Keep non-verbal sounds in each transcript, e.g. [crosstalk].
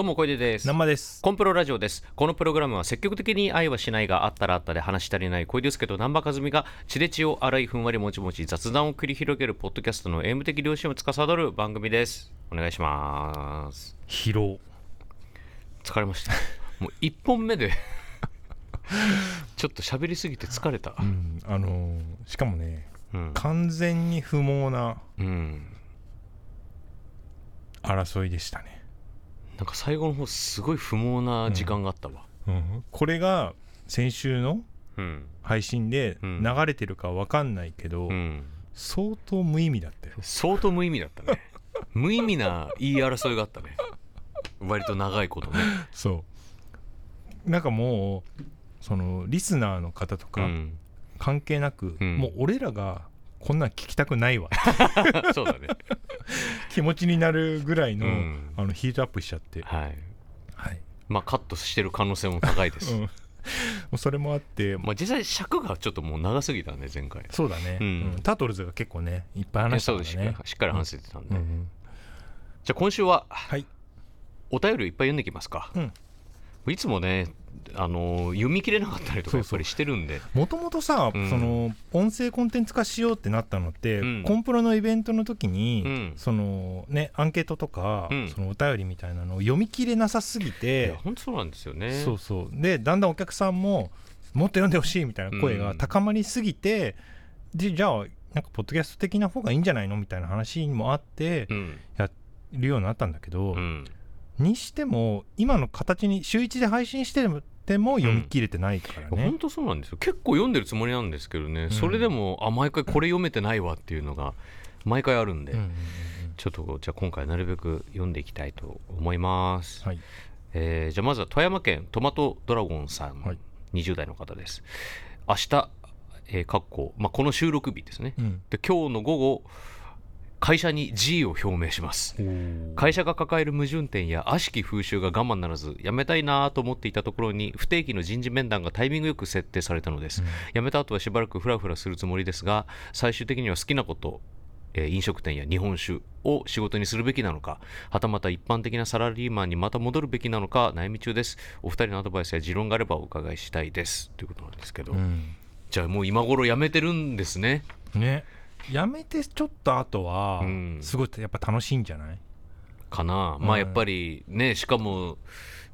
どうも小出です。生です。コンプロラジオです。このプログラムは積極的に愛はしないがあったらあったで話し足りない小出介と南波和美が血で血を洗いふんわりもちもち雑談を繰り広げるポッドキャストのエイム的良心を司る番組です。お願いします。疲労疲れました。[laughs] もう1本目で。[laughs] ちょっと喋りすぎて疲れた。うんあのーしかもねうん、完全に不毛なうん、争いでしたね、なんか最後の方すごい不毛な時間があったわ。うん、これが先週のうん。配信でうん。流れてるか分かんないけど、うん。相当無意味だったよ。相当無意味だったね。[laughs] 無意味な言い争いがあったね。割と長いことね。そう。なんかもうそのリスナーの方とかうん、関係なく、うん。もう俺らがこんなん聞きたくないわ。[laughs] そうだね。気持ちになるぐらいの,、うん。あのヒートアップしちゃって、はい。はい。まあカットしてる可能性も高いです、[laughs] うん、もうそれもあって。まあ実際尺がちょっともう長すぎたね前回。そうだね、うん。うん。タートルズが結構ねいっぱい話したそうです。しっからねしっかり話せてたんで、うんうん。じゃあ今週ははい。お便りをいっぱい読んでいきますか、うん。いつもねあの読み切れなかったりとかやっぱりしてるんで。もともとさ、うん。その音声コンテンツ化しようってなったのって、うん。コンプロのイベントの時に、うん。そのねアンケートとか、うん。そのお便りみたいなのを読み切れなさすぎて、本当そうなんですよね。そうそう。でだんだんお客さんももっと読んでほしいみたいな声が高まりすぎて、でじゃあなんかポッドキャスト的な方がいいんじゃないのみたいな話もあってうん。やるようになったんだけど、うんにしても今の形に週1で配信してても読み切れてないからね、本当そうなんですよ。結構読んでるつもりなんですけどね、ん。それでもあ毎回これ読めてないわっていうのが毎回あるんで、うんうんうんちょっとじゃあ今回なるべく読んでいきたいと思います、はい。えーじゃあまずは富山県トマトドラゴンさん、はい。20代の方です。明日、えーかっこまあ、この収録日ですね。うん。で今日の午後会社に辞意を表明します。会社が抱える矛盾点や悪しき風習が我慢ならず辞めたいなぁと思っていたところに不定期の人事面談がタイミングよく設定されたのです、辞めた後はしばらくフラフラするつもりですが最終的には好きなこと、えー飲食店や日本酒を仕事にするべきなのかはたまた一般的なサラリーマンにまた戻るべきなのか悩み中です。お二人のアドバイスや持論があればお伺いしたいです。ということなんですけど、うん。じゃあもう今頃辞めてるんですね。ねやめてちょっと後はうん。すごいやっぱ楽しいんじゃない、かな、うん。まあやっぱりねしかも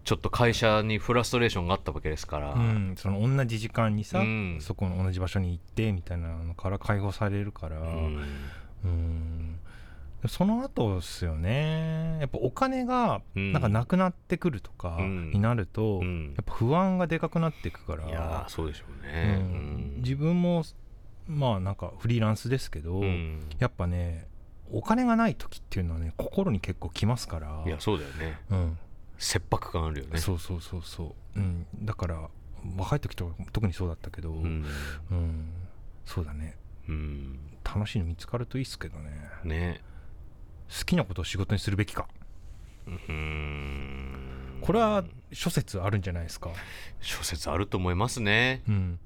ちょっと会社にフラストレーションがあったわけですから、うん、その同じ時間にさ、うん。そこの同じ場所に行ってみたいなのから解放されるから、うん。うん。その後ですよね。やっぱお金がうん。なんかなくなってくるとかうん。になると、うん。やっぱ不安がでかくなっていくから。いやーそうでしょううね、ん。自分もまあなんかフリーランスですけど、うん。うんやっぱねお金がない時っていうのはね心に結構きますから。いやそうだよね。うん、切迫感あるよね。そうそうそうそう、うん、だから若い時とか特にそうだったけど、ううん。ん、そうだね。うん、楽しいの見つかるといいっすけどね。ね。好きなことを仕事にするべきか。うん。これは諸説あるんじゃないですか、諸説あると思いますね。うん、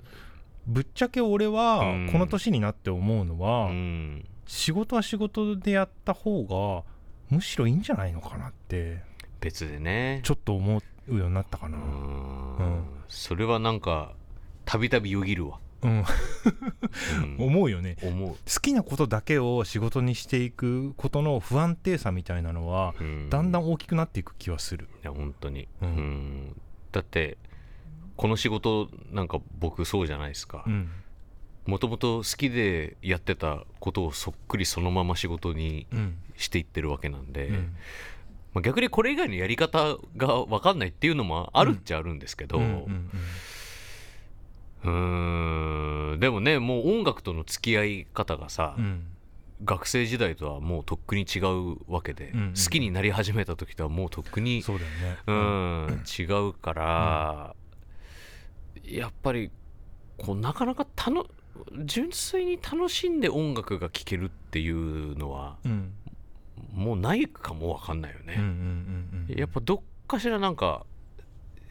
ぶっちゃけ俺はうん。この年になって思うのうは、ん。仕事は仕事でやった方がむしろいいんじゃないのかなって別でね。ちょっと思うようになったかな。う、ん。うん。それはなんかたびたびよぎるわ、うん、うん。思うよね。思う、好きなことだけを仕事にしていくことの不安定さみたいなのはうん。だんだん大きくなっていく気はする、いや本当に、うん。うん。だってこの仕事なんか僕そうじゃないですか。うん。もともと好きでやってたことをそっくりそのまま仕事にうん。していってるわけなんで、うん。まあ、逆にこれ以外のやり方が分かんないっていうのもあるっちゃあるんですけど、うんうんうーん。でもねもう音楽との付き合い方がさ、うん。学生時代とはもうとっくに違うわけで、うんうん。好きになり始めた時とはもうとっくにそうだよね。うん、違うから、やっぱりこうなかなかたの純粋に楽しんで音楽が聴けるっていうのはうん。もうないかもわかんないよね、うんうんうんうんやっぱどっかしらなんか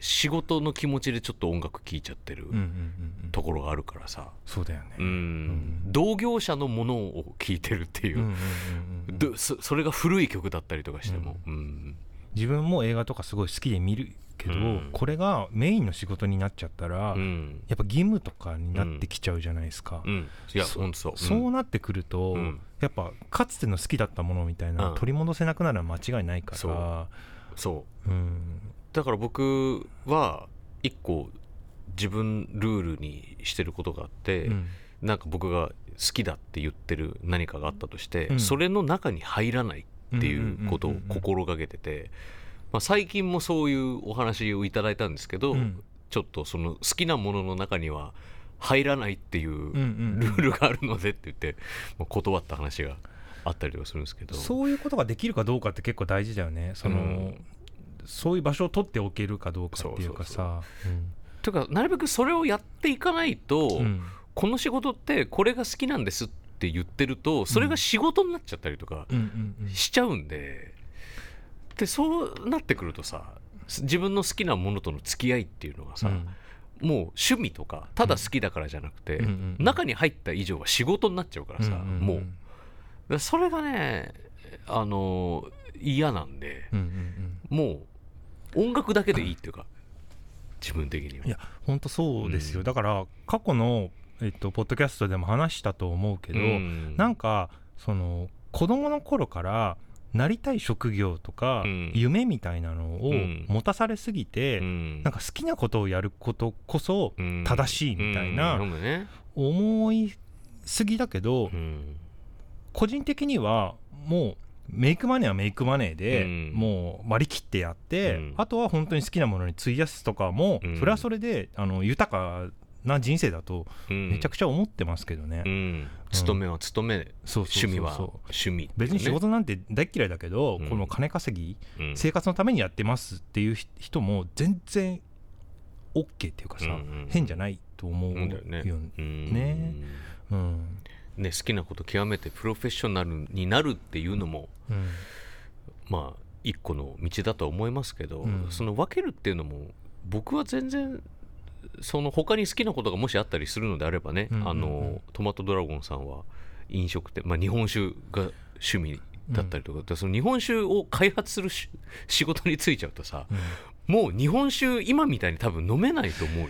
仕事の気持ちでちょっと音楽聴いちゃってるうんうんうんうん。ところがあるからさ、そうだよね。うん。ん同業者のものを聴いてるっていう、そそれが古い曲だったりとかしても、うん自分も映画とかすごい好きで見るけど、うん。これがメインの仕事になっちゃったら、うん。やっぱ義務とかになってきちゃうじゃないですか、うん。いやそそう。そうなってくると、うん。やっぱかつての好きだったものみたいな取り戻せなくなるのは間違いないかそらそう。うん。だから僕は一個自分ルールにしてることがあって、うん。なんか僕が好きだって言ってる何かがあったとして、うん。それの中に入らないっていうことを心がけてて、まあ、最近もそういうお話をいただいたんですけど、うん。ちょっとその好きなものの中には入らないっていうルールがあるのでって言って、まあ断った話があったりとかするんですけど。そういうことができるかどうかって結構大事だよね。その、うん。そういう場所を取っておけるかどうかっていうかさ。というかなるべくそれをやっていかないと、うん。うんこの仕事ってこれが好きなんですって言ってるとそれが仕事になっちゃったりとかしちゃうんででそうなってくるとさ自分の好きなものとの付き合いっていうのがさ、うん。もう趣味とかただ好きだからじゃなくて、うん。うんうん中に入った以上は仕事になっちゃうからさ、んんん。もう。それがねあの嫌なんでうんうんうん。もう音楽だけでいいっていうか自分的には。いや本当そうですよ、うん。だから過去の、えっと、ポッドキャストでも話したと思うけど、うん。なんかその子供の頃からなりたい職業とか、うん。夢みたいなのをうん。持たされすぎて、うん。なんか好きなことをやることこそうん。正しいみたいな思いすぎだけど、うん。個人的にはもうメイクマネーはメイクマネーで、うん。もう割り切ってやって、うん。あとは本当に好きなものに費やすとかも、うん。それはそれであの豊かな人生だとうん。めちゃくちゃ思ってますけどね、うん。勤めは勤めそう趣味は趣味。別に仕事なんて大っ嫌いだけど、うん。この金稼ぎうん。生活のためにやってますっていう人も全然 OK っていうかさ、うんうん変じゃないと思うよね。うんね。うん。ね好きなこと極めてプロフェッショナルになるっていうのもうん。まあ一個の道だとは思いますけど、うん。その分けるっていうのも僕は全然その他に好きなことがもしあったりするのであればね、うんうんうん。あのトマトドラゴンさんは飲食店、まあ、日本酒が趣味だったりとか、でその日本酒を開発するし仕事に就いちゃうとさうん。もう日本酒今みたいに多分飲めないと思うよ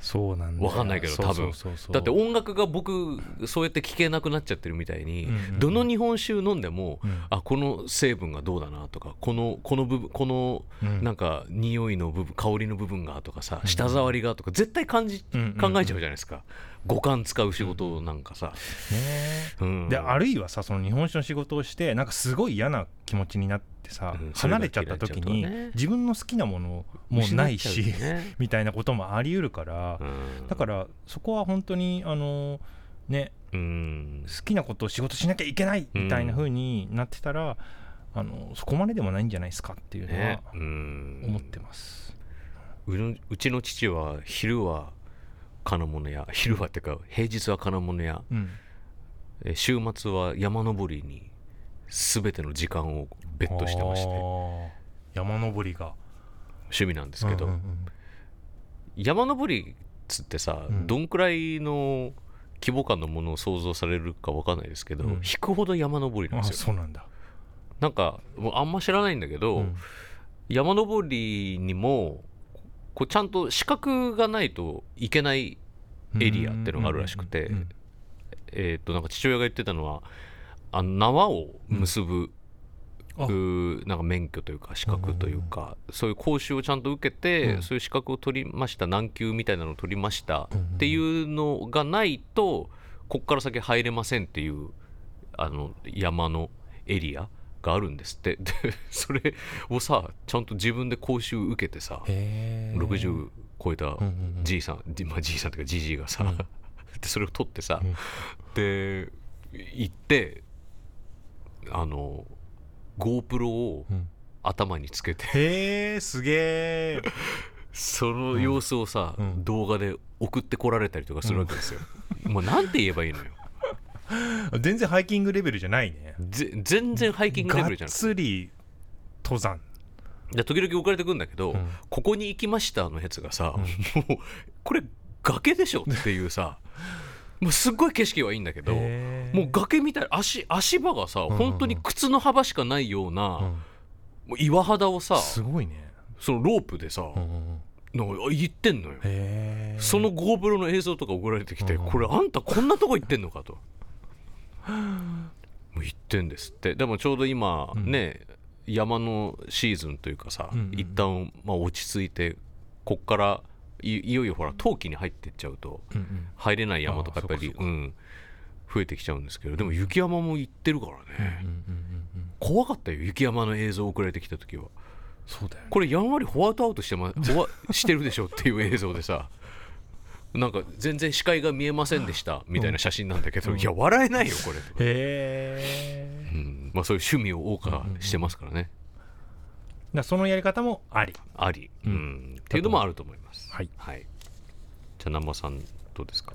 そうなんだよ。わかんないけど多分。だって音楽が僕そうやって聴けなくなっちゃってるみたいに、うんうんうん。どの日本酒飲んでも、うん。あこの成分がどうだなとかこのこの部分このうん。なんか匂いの部分香りの部分がとかさうん。舌触りがとか絶対感じ、うん考えちゃうじゃないですか。五感使う仕事なんかさ、ねうん。であるいはさその日本酒の仕事をしてなんかすごい嫌な気持ちになってさ、うん離れちゃった時に、ね。自分の好きなものもないし、ね [laughs] みたいなこともあり得るから、うん。だからそこは本当にあのねうん。好きなことを仕事しなきゃいけないみたいな風になってたら、あのそこまででもないんじゃないですかっていうのね。はうん。思ってます。うのうちの父は昼は金物屋昼はってか平日は金物屋。週末は山登りに全ての時間をベットしてまして。山登りが。趣味なんですけど、うんうん山登りっつってさ、うん。どんくらいの規模感のものを想像されるかわかんないですけど、うん。引くほど山登りなんですよ。そうなんだ、なんかもうあんま知らないんだけど、うん。山登りにもこうちゃんと資格がないといけないエリアってのがあるらしくて。うんうん。えーっとなんか父親が言ってたのはあの縄を結ぶ、なんか免許というか資格というか、そういう講習をちゃんと受けて、うん。そういう資格を取りました難級みたいなのを取りましたっていうのがないとこっから先入れませんっていうあの山のエリアがあるんですって。で [laughs] それをさちゃんと自分で講習受けてさへー60超えたじいさん、じまあ、じいさんというかじじいがさ、うん。[laughs] でそれを取ってさ、うん。で行ってあの GoPro をうん。頭につけて。へえすげえその様子をさ、うん。動画で送ってこられたりとかするわけですよ、もうなんて言えばいいのよ。全然ハイキングレベルじゃないね。ぜ全然ハイキングレベルじゃがっなくつり登山。てで時々送られてくるんだけど、うん。ここに行きましたのやつがさ、うん。もうこれ崖でしょっていうさもうすっごい景色はいいんだけどへーもう崖みたい足足場がさ、んうん本当に靴の幅しかないような、うん。もう岩肌をさすごいね。そのロープでさ、うんうんうん。なんか行ってんのよ。その GoPro の映像とか送られてきて、うんこれあんたこんなとこ行ってんのかと。[laughs] もう行ってんですって。でもちょうど今うん。ね、山のシーズンというかさ、うんうん一旦まあ落ち着いてこっからいいよいよほら冬季に入ってっちゃうと入れない山とかやっぱりあーそっか。うん増えてきちゃうんですけどでも雪山も行ってるからね、うんうんうんうん怖かったよ雪山の映像送られてきた時は。そうだよね。これやんわりホワイトアウトして,、ま、[laughs] ホワしてるでしょっていう映像でさ。なんか全然視界が見えませんでしたみたいな写真なんだけど、うん。いや笑えないよこれ、へえ。うん。まあ、そういう趣味を謳歌してますからね、だそのやり方もあり。あり、ううんん。っていうのもあると思います。はい、はい、じゃあ南波さんどうですか？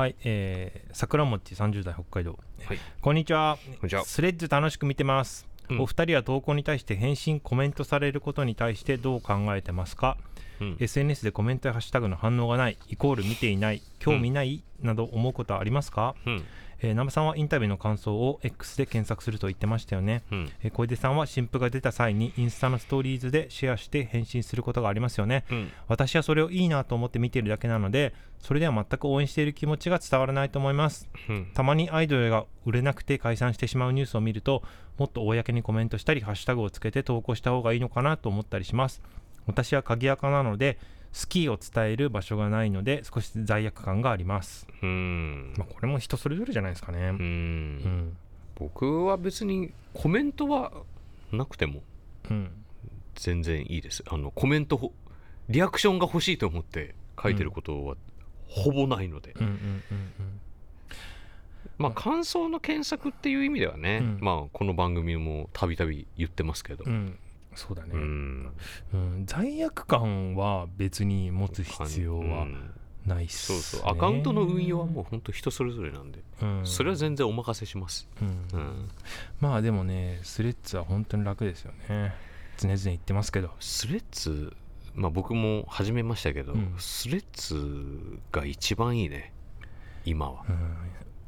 はいえー、桜餅30代北海道。はい。こんにちは。こんにちは。スレッズ楽しく見てます、うん。お二人は投稿に対して返信コメントされることに対してどう考えてますか、うん。SNS でコメントやハッシュタグの反応がないイコール見ていない興味ない、など思うことはありますか、うんえー南波さんはインタビューの感想を X で検索すると言ってましたよね、うん。えー小出さんは新譜が出た際にインスタのストーリーズでシェアして返信することがありますよね。うん。私はそれをいいなと思って見ているだけなのでそれでは全く応援している気持ちが伝わらないと思います。うん。たまにアイドルが売れなくて解散してしまうニュースを見るともっと公にコメントしたりハッシュタグをつけて投稿した方がいいのかなと思ったりします。私は鍵垢なので好きを伝える場所がないので少し罪悪感があります、うん。まあ、これも人それぞれじゃないですかね。ううん。ん僕は別にコメントはなくてもうん。全然いいです。あのコメントほリアクションが欲しいと思って書いてることはほぼないので、うん。うん。うん。まあ感想の検索っていう意味ではね、うん。まあこの番組もたびたび言ってますけど。うんうんそうだね、ううん。ん罪悪感は別に持つ必要はうん。ないっす、そうねそう。アカウントの運用はもう本当人それぞれなんで、うん。それは全然お任せします、うん。うん、まあでもねスレッズは本当に楽ですよね。常々言ってますけど。スレッズまあ僕も始めましたけど、うん。スレッズが一番いいね。今は。うん。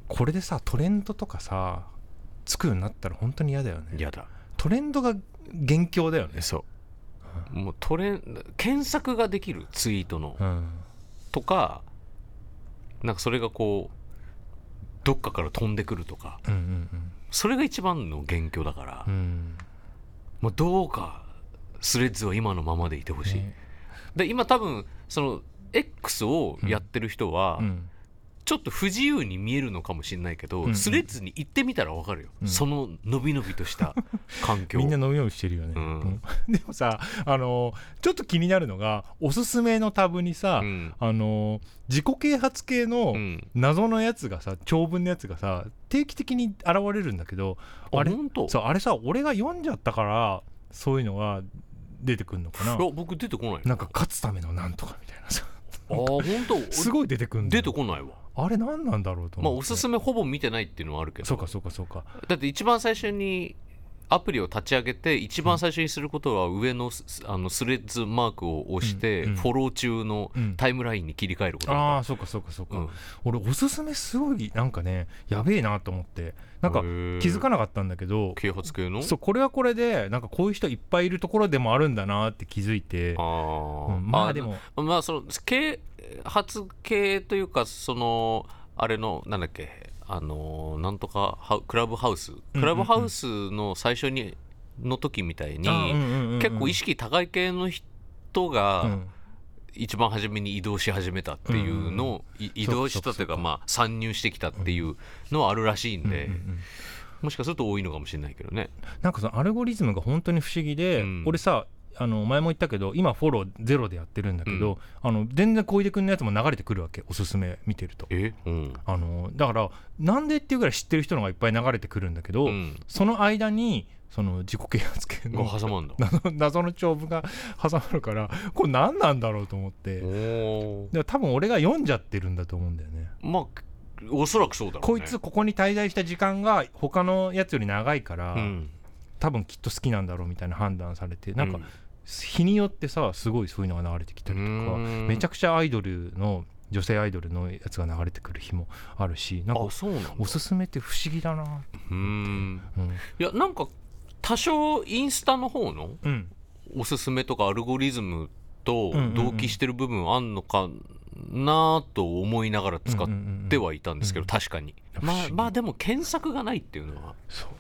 これでさトレンドとかさつくようになったら本当に嫌だよね。嫌だ。トレンドが元凶だよねそう。もうトレン検索ができるツイートの。うん。とかなんかそれがこうどっかから飛んでくるとか。うんうんそれが一番の元凶だから、うんうん。もうどうかスレッズは今のままでいてほしい、ね。で今多分その X をやってる人は、うんちょっと不自由に見えるのかもしれないけど、うんうん。スレッズに行ってみたら分かるよ、うん。その伸び伸びとした環境。[laughs] みんな飲みようしてるよね、うん。うん。[laughs] でもさあのちょっと気になるのがおすすめのタブにさ、うん。あの自己啓発系のうん。謎のやつがさ長文のやつがさ定期的に現れるんだけどあれそうあれさ俺が読んじゃったからそういうのが出てくるのかな？いや僕出てこないなんか勝つためのなんとかみたいなさ。ああ本当すごい出てくる出よ。てこないわあれ何なんだろうとまあおすすめほぼ見てないっていうのはあるけど。そうかそうかそうか。だって一番最初にアプリを立ち上げて一番最初にすることは上のスあのスレッズマークを押してフォロー中のうんタイムラインに切り替えることだあか。あそうかそうかそうか、らうん。俺おすすめすごいなんかねやべえなと思って。なんか気づかなかったんだけど。啓発系の？そうこれはこれでなんかこういう人いっぱいいるところでもあるんだなって気づいて。あー。うん。まあでも。まあその啓発系というかそのあれのなんだっけあのなんとかクラブハウス。うんクラブハウスの最初にの時みたいに結構意識高い系の人うがん。一番初めに移動し始めたっていうのをい移動したというかまあ参入してきたっていうのはあるらしいんでもしかすると多いのかもしれないけどね。なんかそのアルゴリズムが本当に不思議で、うん。俺さあの前も言ったけど今フォローゼロでやってるんだけど、あの全然小出君のやつも流れてくるわけおすすめ見てると。え？うん。あのだからなんでっていうぐらい知ってる人のがいっぱい流れてくるんだけど、うん。その間にその自己啓発系がの挟まんだ。[laughs] 謎謎の長文が [laughs] 挟まるからこれ何なんだろうと思って。多分俺が読んじゃってるんだと思うんだよね。まあおそらくそうだろうね。こいつここに滞在した時間が他のやつより長いから、うん。多分きっと好きなんだろうみたいな判断されてなんかう日によってさすごいそういうのが流れてきたりとかうん。めちゃくちゃアイドルの女性アイドルのやつが流れてくる日もあるしなんかおすすめって不思議だな、うーん。うん。いやなんか多少インスタの方のうん。おすすめとかアルゴリズムと同期してる部分あんのかなと思いながら使ってはいたんですけど、うん。確かに。まあまあでも検索がないっていうのは。そう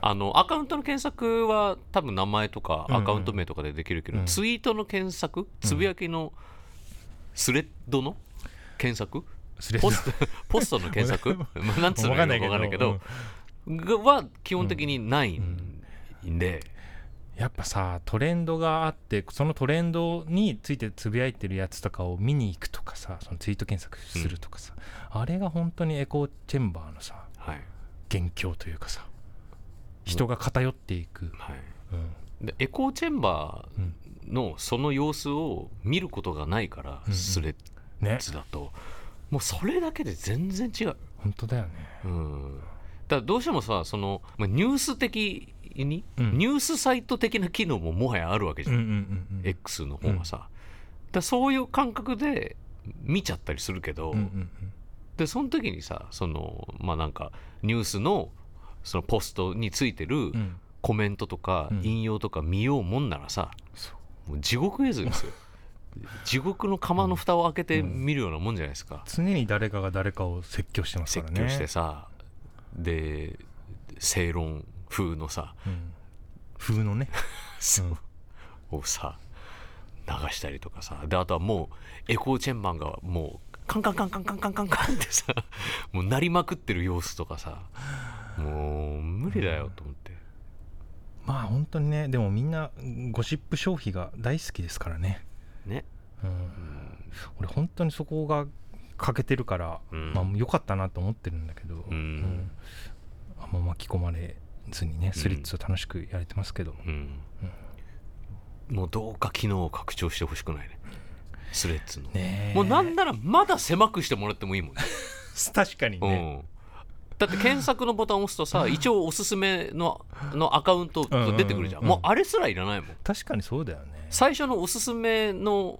あのアカウントの検索は多分名前とかうんうん。アカウント名とかでできるけど、うん。ツイートの検索つぶやきのスレッドの検索？ポスト [laughs] ポストの検索？[laughs] まあなんつうのかわかんないけどわかんは基本的にないんで、やっぱさトレンドがあってそのトレンドについてつぶやいてるやつとかを見に行くとかさそのツイート検索するとかさ、あれが本当にエコーチェンバーのさはい。元凶というかさ人が偏っていく、でエコーチェンバうんーのその様子を見ることがないから、うんうん。スレッねズだと。もうそれだけで全然違う。本当だよね。うん。だからどうしてもさその、まあ、ニュース的に、うん。ニュースサイト的な機能ももはやあるわけじゃん、うんうんうんうん。X の方がさ、だからそういう感覚で見ちゃったりするけど、うんうん。でその時にさそのまあなんかニュースのそのポストについてるコメントとかうん。引用とか見ようもんならさ、もう地獄絵図ですよ。[laughs] 地獄の釜の蓋を開けて見るようなもんじゃないですか、常に誰かが誰かを説教してますからね。説教してさで正論風のさうん。風のね。[laughs] そう。をさ流したりとかさ。であとはもうエコーチェンバンがもうカンカンカンカンカンカンカンカンってさもう鳴りまくってる様子とかさもう無理だよと思って、まあ本当にねでもみんなゴシップ消費が大好きですからね、ね、うん、俺本当にそこが欠けてるから、うん。まあ良かったなと思ってるんだけど、ん。あんま巻き込まれずにねスリッツを楽しくやれてますけど、うん。もうどうか機能を拡張してほしくないね。スレッズの、ねえ。もうなんならまだ狭くしてもらってもいいもんね。[laughs] 確かにね、うんだって検索のボタンを押すとさ一応おすすめののアカウントが出てくるじゃん,、うんうんうんもうあれすらいらないもん。確かにそうだよね。最初のおすすめの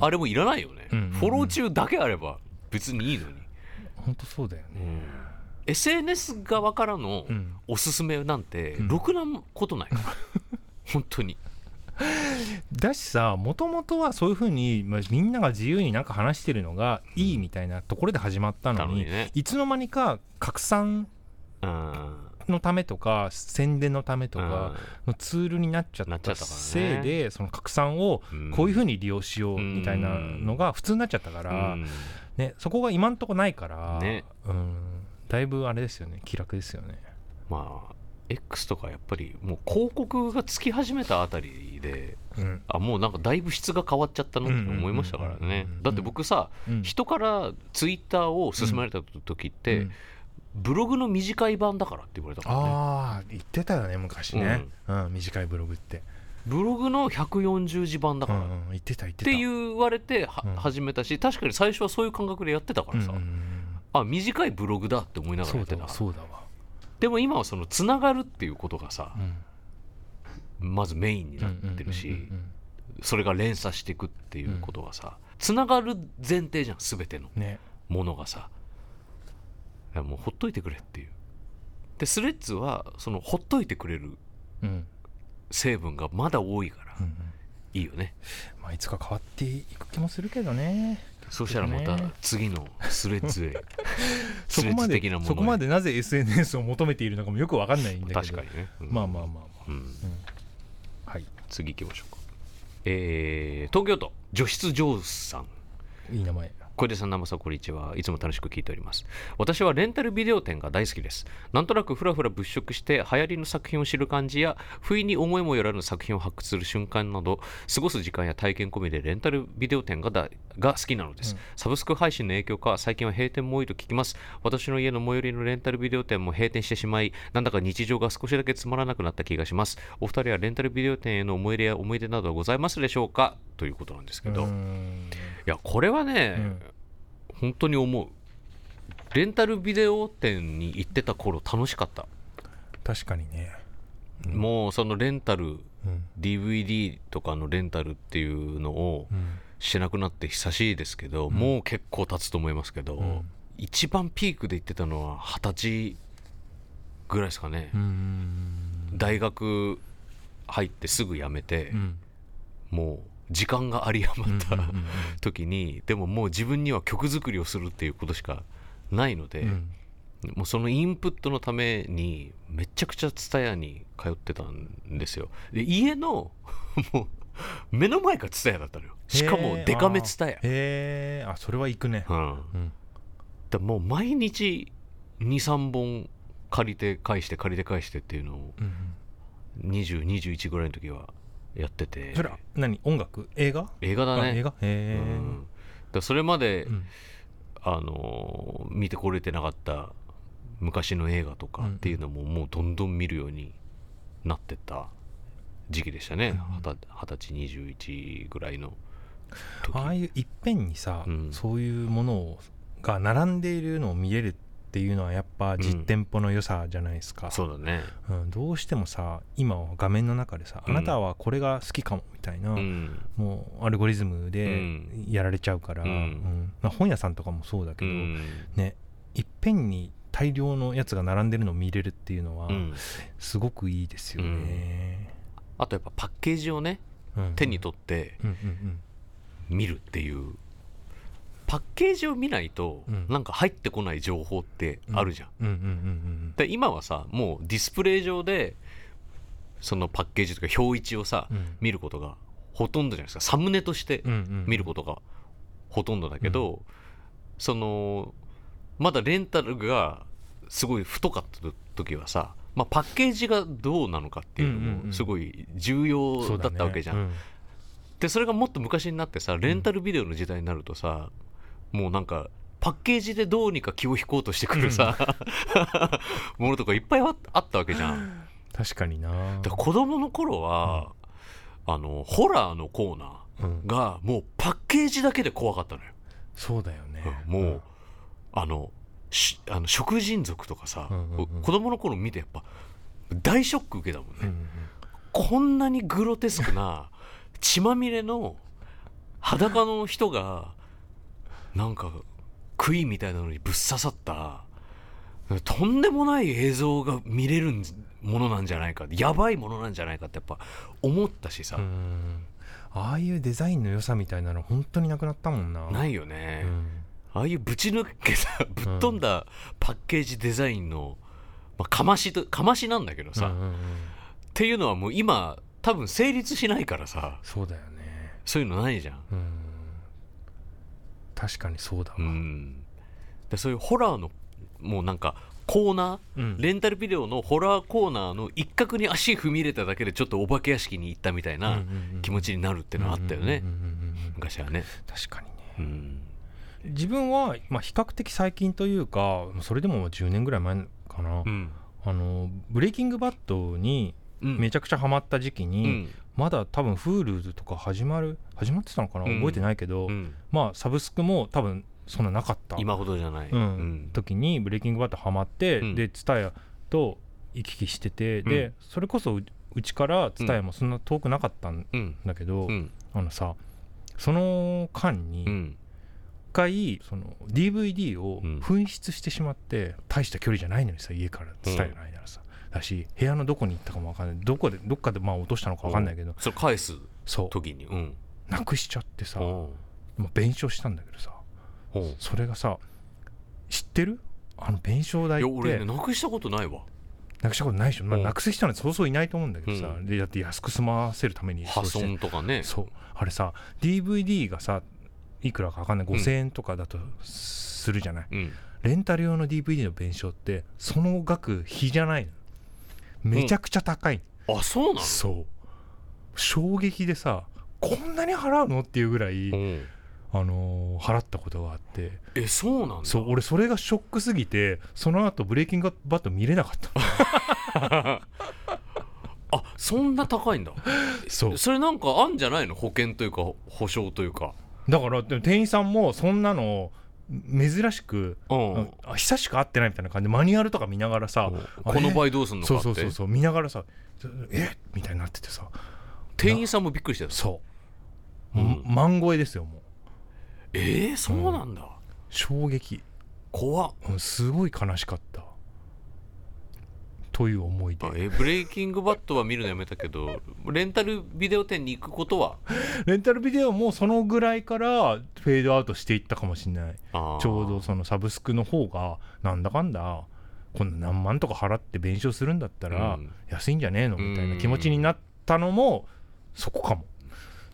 あれもいらないよね、うんうんうん。フォロー中だけあれば別にいいのに、本当そうだよね、SNS 側からのうん。おすすめなんてうん。ろくなことない。から、本当に [laughs] だしさもともとはそういうふうに、まあ、みんなが自由になんか話してるのがいいみたいなところで始まったのに、なのにね。いつの間にか拡散うん。のためとか宣伝のためとかのツールになっちゃったせいでその拡散をうん。こういうふうに利用しようみたいなのが普通になっちゃったから、うん。ね、そこが今んとこないから、ね。うん、だいぶあれですよね気楽ですよね。まあ X とかやっぱりもう広告がつき始めたあたりでうん。あもうなんかだいぶ質が変わっちゃったなって思いましたからね。だって僕さうん。人からツイッターを勧められた時って、うんブログの短い版だからって言われたからね。ああ言ってたよね昔ね、うん。短いブログって、ブログの140字版だから、言ってた言ってた。て言われて始めたし確かに最初はそういう感覚でやってたからさ、あ短いブログだって思いながらやってたわそうだわ、でも今はそのつながるっていうことがさうんまずメインになってるし、それが連鎖していくっていうことがさつながる前提じゃん全てのものがさ。いやもうほっといてくれっていう。でスレッズはそのほっといてくれるうん。成分がまだ多いからうんうん。いいよね。まあ、いつか変わっていく気もするけどね。そしたらまたね。次のスレッズへ [laughs] そこまでズ的なものへ。そこまでなぜ SNS を求めているのかもよくわかんないんだけど。確かにね、うん。まあまあまあまあ、うん。うん。はい次行きましょうか。えー東京都除湿上手さん。いい名前。小出さん、生さん、こんにちは。いつも楽しく聞いております。私はレンタルビデオ店が大好きです。なんとなくふらふら物色して、流行りの作品を知る感じや、不意に思いもよらぬ作品を発掘する瞬間など、過ごす時間や体験込みでレンタルビデオ店がだが好きなのです、うんサブスク配信の影響か、最近は閉店も多いと聞きます。私の家の最寄りのレンタルビデオ店も閉店してしまい、なんだか日常が少しだけつまらなくなった気がします。お二人はレンタルビデオ店への思い入れや思い出などはございますでしょうか？ということなんですけど、いや、これはね、うん。本当に思う。レンタルビデオ店に行ってた頃楽しかった、確かにね。うん。もうそのレンタルうん。DVD とかのレンタルっていうのをうん。しなくなって久しいですけど、ん。もう結構経つと思いますけど、うん。一番ピークで行ってたのは二十歳ぐらいですかね。大学入ってすぐ辞めて、うん。もう時間が有り余った、時にでももう自分には曲作りをするっていうことしかないので、うん。もうそのインプットのためにめちゃくちゃ蔦屋に通ってたんですよ。で家の [laughs] もう目の前が蔦屋だったのよ。しかもデカめ蔦屋。へえあそれは行くね。うん。うん。だもう毎日23本借りて返して借りて返してっていうのをうん2021ぐらいの時はやってて。それは何？音楽？映画？映画だね。あ映画？へえうん。それまで、うん。あのー見てこれてなかった昔の映画とかっていうのももうどんどん見るようになってった時期でしたね。うん二十二十歳21ぐらいの時。ああいういっぺんにさ、うん。そういうものをが並んでいるのを見れるっていうのはやっぱ実店舗の良さじゃないですか、そうだね。うん。どうしてもさ今は画面の中でさ、うん。あなたはこれが好きかもみたいな、うん。もうアルゴリズムうでん。やられちゃうから、うん。うん。まあ、本屋さんとかもそうだけど、うん。ねいっぺんに大量のやつが並んでるのを見れるっていうのはうん。すごくいいですよね、あとやっぱパッケージをねうん手に取ってうんうん。見るっていうパッケージを見ないとうん。なんか入ってこない情報ってあるじゃん。で今はさもうディスプレイ上でそのパッケージとか表一をさ、見ることがほとんどじゃないですか。サムネとして見ることがほとんどだけど、そのまだレンタルがすごい太かった時はさ、まあ、パッケージがどうなのかっていうのもすごい重要だったわけじゃん。でそれがもっと昔になってさレンタルビデオの時代になるとさ、もうなんかパッケージでどうにか気を引こうとしてくるさ、ものとかいっぱいああったわけじゃん。う [laughs] ん確かにな。だ子供の頃は、あのホラーのコーナうん。ーがもうパッケージだけで怖かったのよ。そうだよね。うんもう、あのしあの食人族とかさ、うんうんうん。子供の頃見てやっぱ大ショック受けたもんね。うんうん。こんなにグロテスクな血まみれの裸の人がなんか杭みたいなのにぶっ刺さったとんでもない映像が見れるものなんじゃないかやばいものなんじゃないかってやっぱ思ったしさ、うん。ああいうデザインの良さみたいなの本当になくなったもんな。ないいよね、うん。ああいうぶち抜けたぶっ飛んだパッケージデザインの、まあ、かましとかましなんだけどさ、っうんうんうん。ていうのはもう今多分成立しないからさ。そうだよね。そういうのないじゃん。うん確かにそうだわ。うん、でそういうホラーのもうなんかコーナー、うん。レンタルビデオのホラーコーナーの一角に足踏み入れただけでちょっとお化け屋敷に行ったみたいな気持ちになるっていうのはあったよね。昔はね、確かにね。うん、自分は、まあ、比較的最近というかそれでも10年ぐらい前かな、うん。あのブレイキングバットにうん。めちゃくちゃハマった時期に、うんまだ多分 Hulu とか始まる始まってたのかなうん。覚えてないけど、うん。まあサブスクも多分そんななかった。今ほどじゃない、時にブレイキングバットハマって、うん。で TSUTAYA と行き来してて、うでそれこそううちから TSUTAYA もそんな遠くなかったんうんだけど、うん。あのさその間に一うん。回その DVD をうん。紛失してしまって大した距離じゃないのにさ家から TSUTAYA の間らさ、だし部屋のどこに行ったかも分かんない。どこでどっかでまあ落としたのか分かんないけど、それ返す時に。うん。なくしちゃってさ、おまあ、弁償したんだけどさそれがさ知ってる？あの弁償代いやって俺ねなくしたことないわ。なくしたことないでしょ、まあ、うん。なくす人なんてそうそういないと思うんだけどさ、うん。でだって安く済ませるために破損とかね。そうあれさ DVD がさいくらか分かんない？5000円とかだとするじゃない、うん。レンタル用の DVD の弁償ってその額比じゃないの？めちゃくちゃ高い、あそうなの？そう。衝撃でさこんなに払うの？っていうぐらい、うん。あのー払ったことがあって。えそうなんだ。そう俺それがショックすぎてその後ブレイキングバット見れなかった [laughs] あそんな高いんだ。そう。それなんかあんじゃないの？保険というか保証というか。だから店員さんもそんなの珍しく、うん。あ久しく会ってないみたいな感じでマニュアルとか見ながらさこの場合どうすんのかって。そうそうそうそう。見ながらさえ？みたいになっててさ。店員さんもびっくりしてたそう、うん。万超えですよもう。えー、そうなんだ、衝撃、怖っ。うんすごい悲しかったという思いで。あえブレイキングバットは見るのやめたけどレンタルビデオ店に行くことは？[laughs] レンタルビデオもそのぐらいからフェードアウトしていったかもしれない。ちょうどそのサブスクの方がなんだかんだこんな何万とか払って弁償するんだったらうん。安いんじゃねえの？みたいな気持ちになったのもそこかも。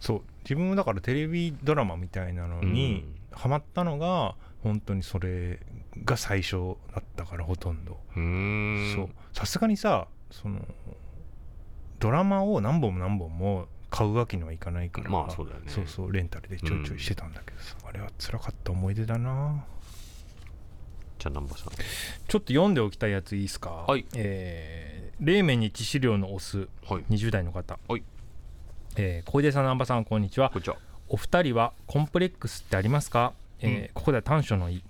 そう。自分もだからテレビドラマみたいなのにハマったのが本当にそれが最初だったからほとんど。さすがにさそのドラマを何本も何本も買うわけにはいかないから。まあそうだよね。そうそうレンタルでちょいちょいしてたんだけどさ、あれは辛かった思い出だな。じゃあ南波さん。ちょっと読んでおきたいやついいですか？はい。えー冷麺に致死量のオス。はい。20代の方。はい。えー小出さん南波さんこんにちは。こんにちは。お二人はコンプレックスってありますか、えーうん。ここでは短所のいい、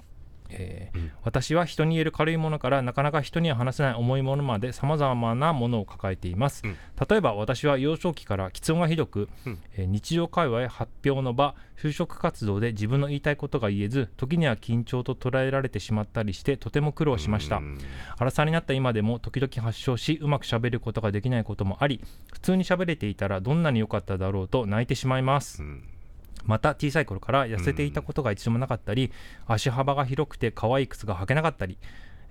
えーうん私は人に言える軽いものからなかなか人には話せない重いものまでさまざまなものを抱えています、うん。例えば私は幼少期から喫音がひどく、うん。えー日常会話や発表の場就職活動で自分の言いたいことが言えず時には緊張と捉えられてしまったりしてとても苦労しました、うん。荒さになった今でも時々発症しうまくしゃべることができないこともあり普通に喋れていたらどんなに良かっただろうと泣いてしまいます。うんまた小さい頃から痩せていたことが一度もなかったり、足幅が広くて可愛い靴が履けなかったり、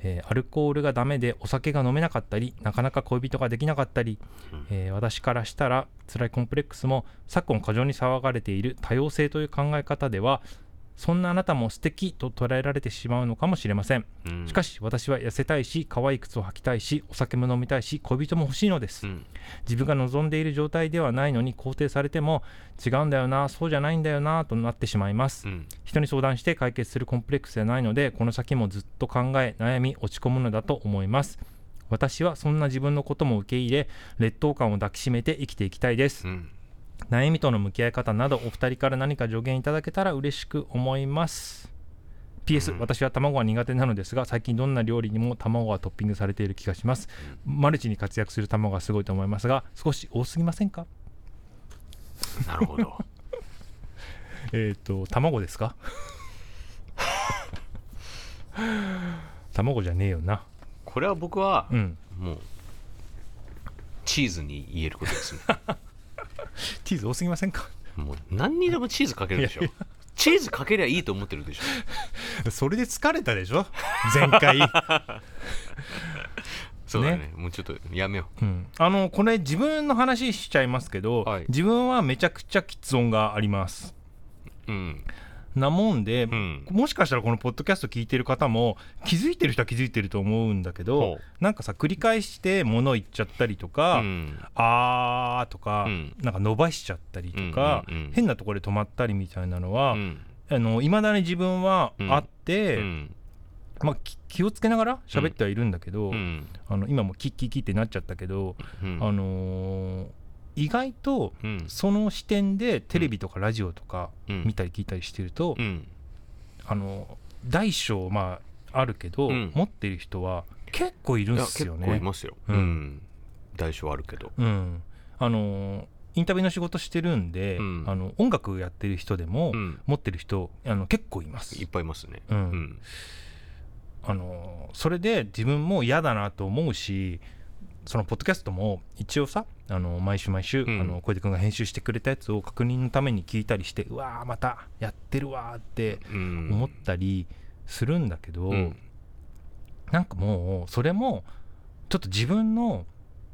えーアルコールがダメでお酒が飲めなかったりなかなか恋人ができなかったり、うん。えー私からしたら辛いコンプレックスも昨今過剰に騒がれている多様性という考え方ではそんなあなたも素敵と捉えられてしまうのかもしれません。うん。しかし私は痩せたいし可愛い靴を履きたいしお酒も飲みたいし恋人も欲しいのです、うん。自分が望んでいる状態ではないのに肯定されても違うんだよなそうじゃないんだよなとなってしまいます、うん。人に相談して解決するコンプレックスではないのでこの先もずっと考え悩み落ち込むのだと思います。私はそんな自分のことも受け入れ劣等感を抱きしめて生きていきたいです。うん悩みとの向き合い方などお二人から何か助言いただけたら嬉しく思います。PS、うん。私は卵は苦手なのですが最近どんな料理にも卵がトッピングされている気がします、マルチに活躍する卵がすごいと思いますが少し多すぎませんか？なるほど。[laughs] えっ、と卵ですか？[laughs] 卵じゃねえよな。これは僕はうん。もうチーズに言えることですね [laughs] チーズ多すぎませんか？もう何にでもチーズかけるでしょ。チーズかけりゃいいと思ってるでしょ。それで疲れたでしょ？前回。[laughs] そうだね。もうちょっとやめよう。ん、あのこれ自分の話しちゃいますけど、はい。自分はめちゃくちゃ喫音があります。ううんなもんで、うん。もしかしたらこのポッドキャスト聞いてる方も気づいてる人は気づいてると思うんだけどほなんかさ繰り返して物言っちゃったりとか、うん。あーとか、うん。なんか伸ばしちゃったりとか、うんうんうん。変なところで止まったりみたいなのは、うん。あの未だに自分はうん。あって、うん。まあ、き気をつけながら喋ってはいるんだけど、うん。あの今もキッキッキってなっちゃったけど、うん。あのー意外とうん。その視点でテレビとかラジオとかうん。見たり聞いたりしてると、うん。あの大小まああるけど、うん。持ってる人は結構いるんですよ結構いね。ますよ。ううんん。大小あるけど。うん、あのインタビューの仕事してるんで、うん。あの音楽やってる人でも、うん。持ってる人あの結構います。いっ。ぱいいますね。うん。うん。あのそれで自分も嫌だなと思うしそのポッドキャストも一応さあの毎週毎週、うん。あの小出君が編集してくれたやつを確認のために聞いたりしてうわーまたやってるわーってうん。思ったりするんだけど、うん。なんかもうそれもちょっと自分の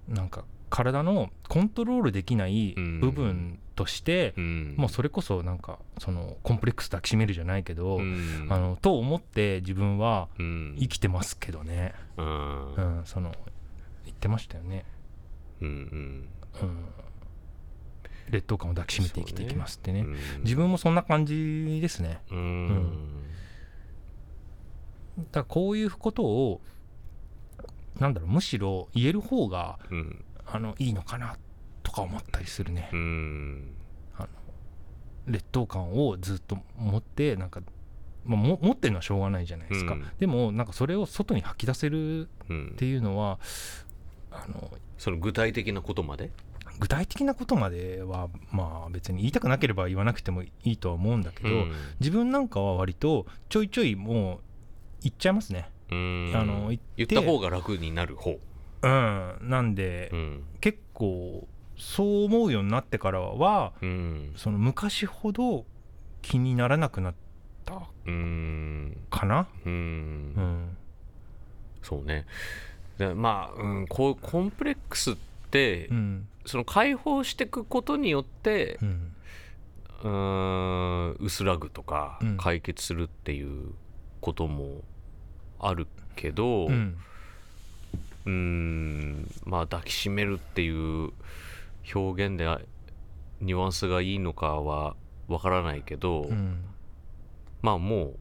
なんか体のコントロールできないうん。部分として、うん。もうそれこそなんかそのコンプレックス抱きしめるじゃないけど、うん。あのと思って自分はうん。生きてますけどね、うん。うん、その言ってましたよね、うんうん、劣等感を抱きしめて生きていきますってね。うん。自分もそんな感じですね。うん。だからこういうことをなんだろうむしろ言える方がうん。あのいいのかなとか思ったりするね。うん。劣等感をずっと持ってなんか、まあ、も持ってるのはしょうがないじゃないですか、うん。でもなんかそれを外に吐き出せるうんっていうのはあのその具体的なことまで？具体的なことまではまあ別に言いたくなければ言わなくてもいいとは思うんだけど、うん。自分なんかは割とちょいちょいもう言っちゃいますね。うん。あの言った方が楽になる方。うん。なんで、うん。結構そう思うようになってからはうん。その昔ほど気にならなくなったうん。かな？ううんん。そうねでまあ、うん、こうコンプレックスって、うん。その解放していくことによってうん。うーん薄らぐとかうん。解決するっていうこともあるけど、うん。うーんまあ抱きしめるっていう表現であニュアンスがいいのかはわからないけど、うん。まあもう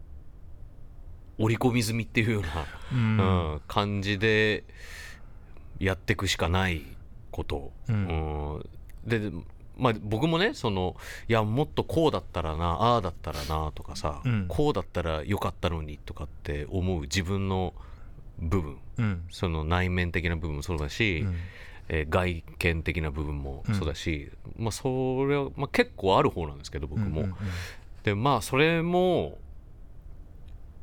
織り込み済みっていうような、うん。うん感じでやっていくしかないこと、うん。うん。でまあ僕もねそのいやもっとこうだったらなああだったらなとかさ、うん。こうだったらよかったのにとかって思う自分の部分。うん。その内面的な部分もそうだし、うん。えー外見的な部分もそうだし、まあそれは、まあ、結構ある方なんですけど僕も、でまあそれも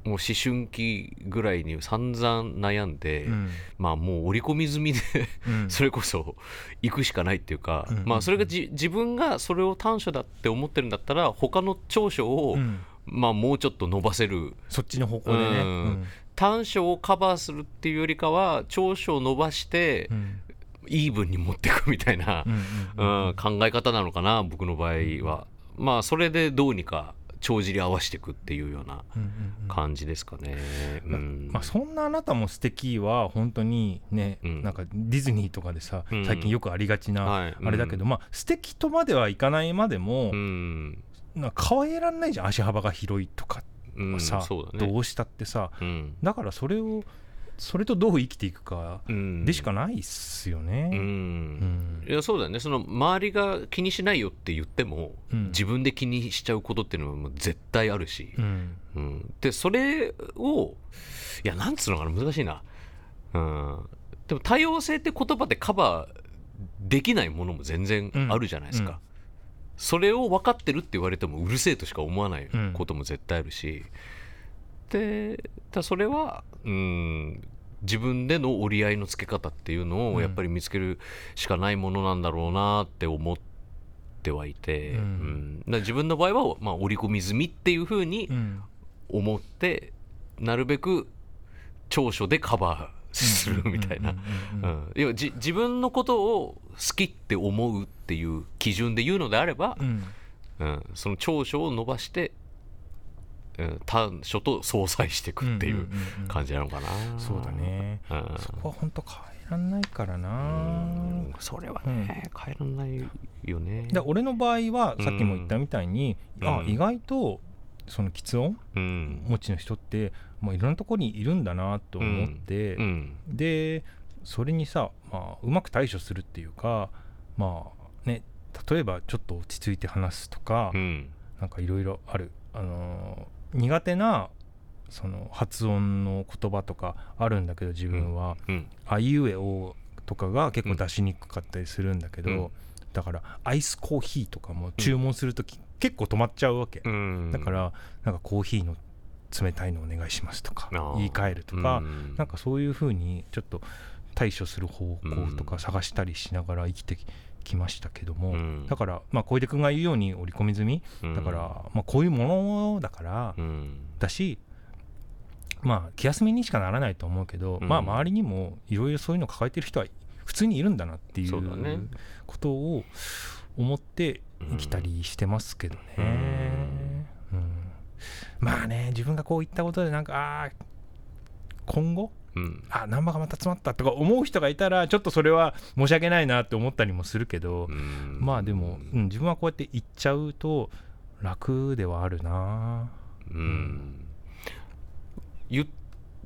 もう思春期ぐらいに散々悩んで、うん。まあもう織り込み済みでうん。[laughs] それこそ行くしかないっていうか、うん。まあそれがじ自分がそれを短所だって思ってるんだったら他の長所を、うん。まあもうちょっと伸ばせる。そっちの方向でね。うん。短所をカバーするっていうよりかは長所を伸ばしてイーブンに持っていくみたいな、考え方なのかな僕の場合は、まあそれでどうにか帳尻合わせていくっていうような感じですかね、うん。まあ、そんなあなたも素敵は本当にね、うん。なんかディズニーとかでさ、うん。最近よくありがちなはい。あれだけど、まあ素敵とまではいかないまでも、うん。なんか変えらんないじゃん足幅が広いとかうんはさ、ね。どうしたってさ。うん。だからそれをそれとどう生きていくかうん。でしかないっすようね。ん。うん。いやそうだよね。その周りが気にしないよって言っても、うん。自分で気にしちゃうことっていうのはもう絶対あるし、うん。うん。でそれをいやなんつうのかな難しいな、うん、でも多様性って言葉でカバーできないものも全然あるじゃないですか、うん。それを分かってるって言われてもうるせえとしか思わないうんことも絶対あるし、でだそれは、うん、自分での折り合いのつけ方っていうのうん。をやっぱり見つけるしかないものなんだろうなって思ってはいて、うん。うん。自分の場合は、まあ、織り込み済みっていうふうにうん。思ってなるべく長所でカバーするみたいな。自分のことを好きって思うっていう基準で言うのであれば、うん。うん。その長所を伸ばして、うん短所と相殺していくっていうんんんん。感じなのかな、そうだね。うん。そこは本当変えらんないからな。うんそれはね、変えらんないよね。で俺の場合はさっきも言ったみたいに、うん。うんあ意外とその喫音うん。持ちの人って、まあ、いろんなところにいるんだなと思って、うん。でそれにさ、まあ、うまく対処するっていうかまあね例えばちょっと落ち着いて話すとか、うん。なんかいろいろある、あのー苦手なその発音の言葉とかあるんだけど自分は。うん「あいうえお」とかが結構出しにくかったりするんだけど、うん。だからアイスコーヒーとかも注文するとき、結構止まっちゃうわけ、うん。だからなんかコーヒーの冷たいのお願いしますとか言い換えるとか、うん。なんかそういうふうにちょっと対処する方向とか探したりしながら生きてきましたけども、うん。だからまあ小出君が言うように織り込み済み。うん。だから、まあ、こういうものだから、うん。だしまあ気休めにしかならないと思うけど、うん。まあ周りにもいろいろそういうの抱えてる人は普通にいるんだなっていそうことを思って生きたりしてますけどね、うん。まあね自分がこういったことでなんかあー今後うん。あナンバーがまた詰まったとか思う人がいたらちょっとそれは申し訳ないなって思ったりもするけど、うん。まあでも、うん、自分はこうやって言っちゃうと楽ではあるな。うん。言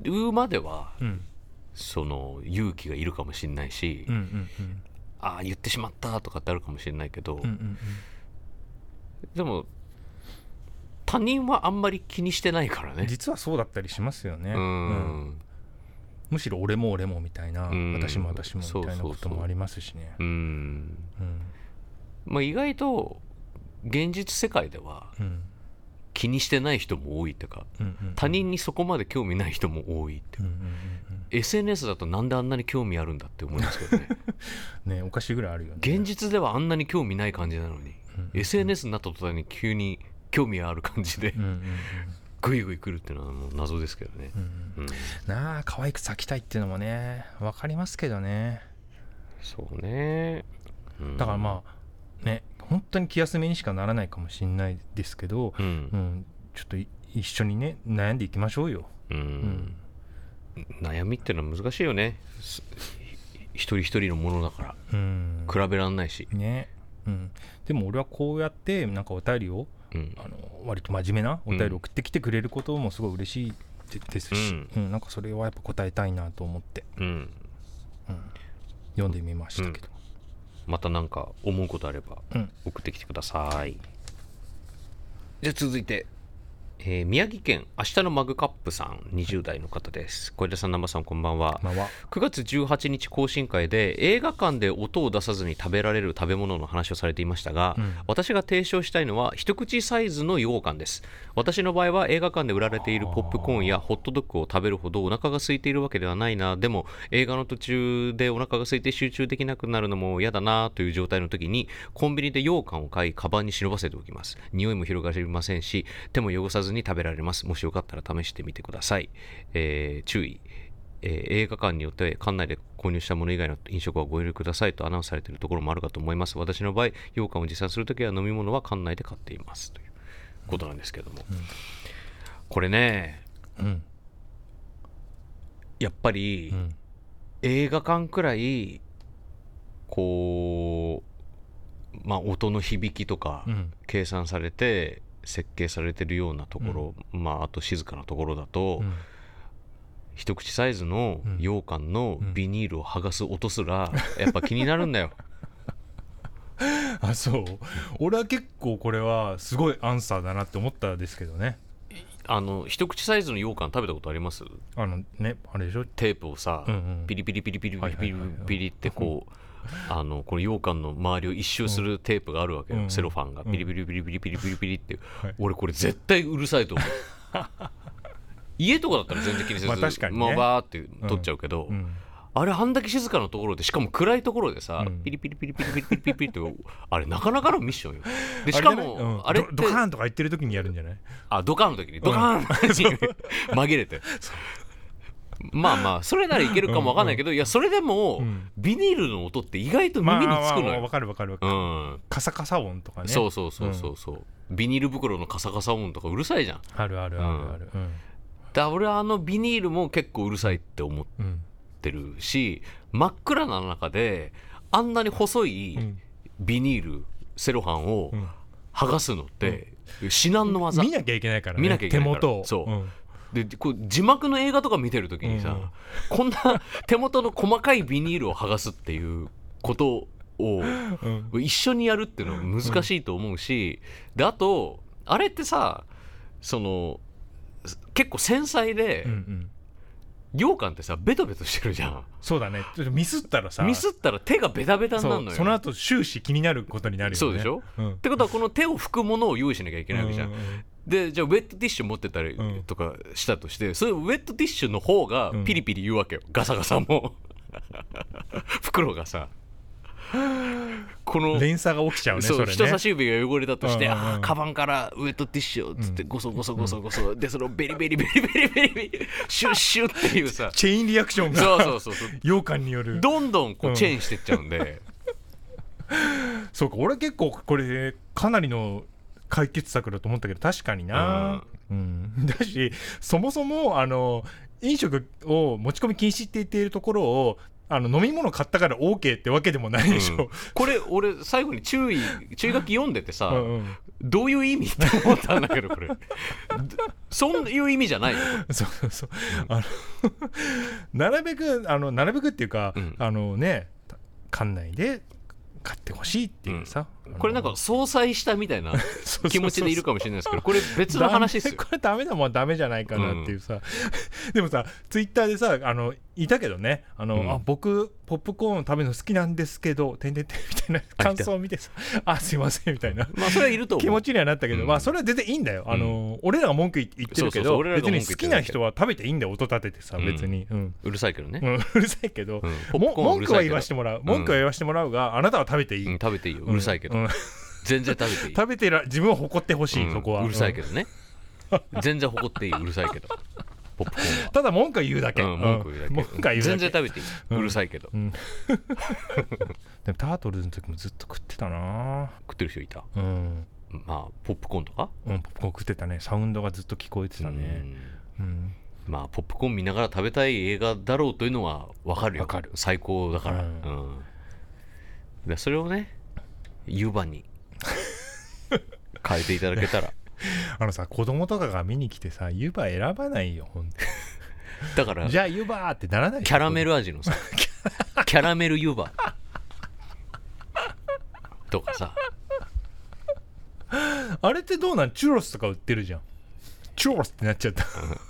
うまではうん。その勇気がいるかもしれないし、うんうんああ言ってしまったとかってあるかもしれないけど、うんうんうん。でも他人はあんまり気にしてないからね。実はそうだったりしますよね、ううんんむしろ俺も俺もみたいな、うん。私も私もみたいなこともありますしね。うん。うん。まあ、意外と現実世界ではうん。気にしてない人も多いっていうか他人にそこまで興味ない人も多いっていう SNS だとなんであんなに興味あるんだって思いますけどね。[laughs] ねおかしいぐらいあるよね。現実ではあんなに興味ない感じなのに、うん SNS になった途端に急に興味ある感じでうんうんグイグイ来るっていうのはもう謎ですけどね、うんうん。うん、なあ可愛く咲きたいっていうのもね分かりますけどね。そうね、うん。だからまあね本当に気休めにしかならないかもしれないですけど、うん。うん、ちょっとい一緒にね悩んでいきましょうよ、うん。ん。悩みっていうのは難しいよね。す一人一人のものだから。うん、比べらんないし、ね、うん、でも俺はこうやってなんかお便りをうん。あの割と真面目なお便り送ってきてくれることもすごい嬉しいでですし、ううんなんかそれはやっぱ答えたいなと思って、うん、うん、読んでみましたけど、また何か思うことあればうん。送ってきてください、じゃあ続いて、えー宮城県明日のマグカップさん20代の方です。小出さん南波さんこんばんは。まあは。9月18日更新会で映画館で音を出さずに食べられる食べ物の話をされていましたが、うん。私が提唱したいのは一口サイズの羊羹です。私の場合は映画館で売られているポップコーンやホットドッグを食べるほどお腹が空いているわけではないな。でも映画の途中でお腹が空いて集中できなくなるのも嫌だなという状態の時にコンビニで羊羹を買いカバンに忍ばせておきます。匂いも広がりませんし手も汚さずに食べられます。もしよかったら試してみてください、えー注意。えー映画館によって館内で購入したもの以外の飲食はご遠慮ください。とアナウンスされているところもあるかと思います。私の場合羊羹を持参するときは飲み物は館内で買っています。ということなんですけども、うん。これねうん。やっぱりうん。映画館くらいこうまあ音の響きとかうん。計算されて設計されてるようなところ、まああと静かなところだと、うん。一口サイズのうん。羊羹のうん。ビニールを剥がす音すらやっぱ気になるんだよ。[laughs] あそう。俺は結構これはすごいアンサーだなって思ったんですけどね。あの一口サイズの羊羹食べたことあります？あのねあれでしょ？テープをさ、うんうん。ピリピリピリピリピリピリはいはいはいはい。ピリってこうあのこの羊羹の周りを一周するテープがあるわけよ、うん、セロファンが。ピリピリピリピリピリピリピリって、はい、俺これ絶対うるさいと思う。[laughs] 家とかだったら全然気にせず、まあ確かに、ね、まあ、バーって取っちゃうけど、うん、あれあんだけ静かなところでしかも暗いところでさ、うん、ピリピリピリピリピリピリピリってあれなかなかのミッションよでしかもあれ,、ねうん、ドカーンとか言ってる時にやるんじゃないあドカーンの時にドカーン、うん、紛れてまあまあそれならいけるかもわかんないけど、いやそれでも、うん。ビニールの音って意外と耳につくのよ、わかるわかるわかうる、ん。カサカサ音とかね。そうそうそうそうそう、ビニール袋のカサカサ音とかうるさいじゃん。あるあるあるあるうん。だ俺はあのビニールも結構うるさいって思っうん。てるし真っ暗な中であんなに細ういん。ビニールセロハンをうん。剥がすのって至難の技見なきゃいけないからね。見なきゃいけない手元を。そう。うんでこう字幕の映画とか見てる時にさ、うん。こんな [laughs] 手元の細かいビニールを剥がすっていうことをうん。一緒にやるっていうのは難しいと思うし、であとあれってさその結構繊細で、うんうん。羊羹ってさベトベトしてるじゃん。そうだね。ちょっとミスったらさミスったら手がベタベタになるのよ。その後終始気になることになるよね。そうでしょ？うん。ってことはこの手を拭くものを用意しなきゃいけないわけじゃん、ううでじゃあウェットティッシュ持ってたりうん。とかしたとして、それウェットティッシュの方がピリピリ言うわけよ、ガサガサも。[laughs] 袋がさ。この連鎖が起きちゃうねそそうれね。人差し指が汚れたとして、うんうんうん。ああカバンからウェットティッシュをつってうん。ゴソゴソゴソゴソ、でそのベリベリベリベリベリベリシュッシュッっていうさ。[laughs] chain reaction そうがそうそうそう。羊羹による。どんどんこううん。チェーンしてっちゃうんで、[laughs] そうか俺結構これかなりの解決策だと思ったけど確かにな、うん。[laughs] だしそもそもあの飲食を持ち込み禁止って言っているところをあの飲み物買ったから OK ってわけでもないでしょ、これ俺最後に注意注意書き読んでてさ、うんうん。どういう意味って思ったんだけどこれ。[laughs] そういう意味じゃないよそうそうそう、あの [laughs] なるべくあのなるべくっていうか、うん。あのね館内で買っってほしいっていうさ、これなんか相殺したみたいな気持ちでいるかもしれないですけどこれ別の話ですよ。これダメだもんダメじゃないかなっていうさ、[laughs] でもさツイッターでさあのいたけどね。あの、うん。あ僕ポップコーン食べるの好きなんですけどてんてんてんみたいな [laughs] 感想を見てさあすいませんみたいな。まあそれはいると思う。気持ちにはなったけど、うん。まあそれは全然いいんだよ、あの俺らが文句言ってるけど別に好きな人は食べていいんだよ音立ててさうん。別に、うん。うるさいけどね、うん。[laughs] うるさいけど、文句は言わしてもらう。文句は言わしてもらうがあなたは食べていい、うん。食べていいよ。うるさいけど、全然食べていい。食べてる自分を誇ってほしい、うん。そこは。うるさいけど、どね、全然誇っていいうるさいけど。ポップコーンは。ただ文句は言うだけ、うん、文句言うだけ、文句は言うだけ。全然食べていい、うん。うるさいけど。うん、[laughs] でもタートルズの時もずっと食ってたな。食ってる人いた？うん、まあポップコーンとか？うん、ポップコーン食ってたね。サウンドがずっと聞こえてたね。うん。うん、まあポップコーン見ながら食べたい映画だろうというのは分かるよ。わかる。最高だから、ううんん。でそれをね湯葉に。変えていただけたら。[laughs] あのさ子供とかが見に来てさ湯葉選ばないよほんと。だからじゃあ湯葉ってならないキャラメルル味のさ [laughs] キャラメル湯葉。とかさ。あれってどうなん？チュロスとか売ってるじゃん。チュロスってなっちゃった。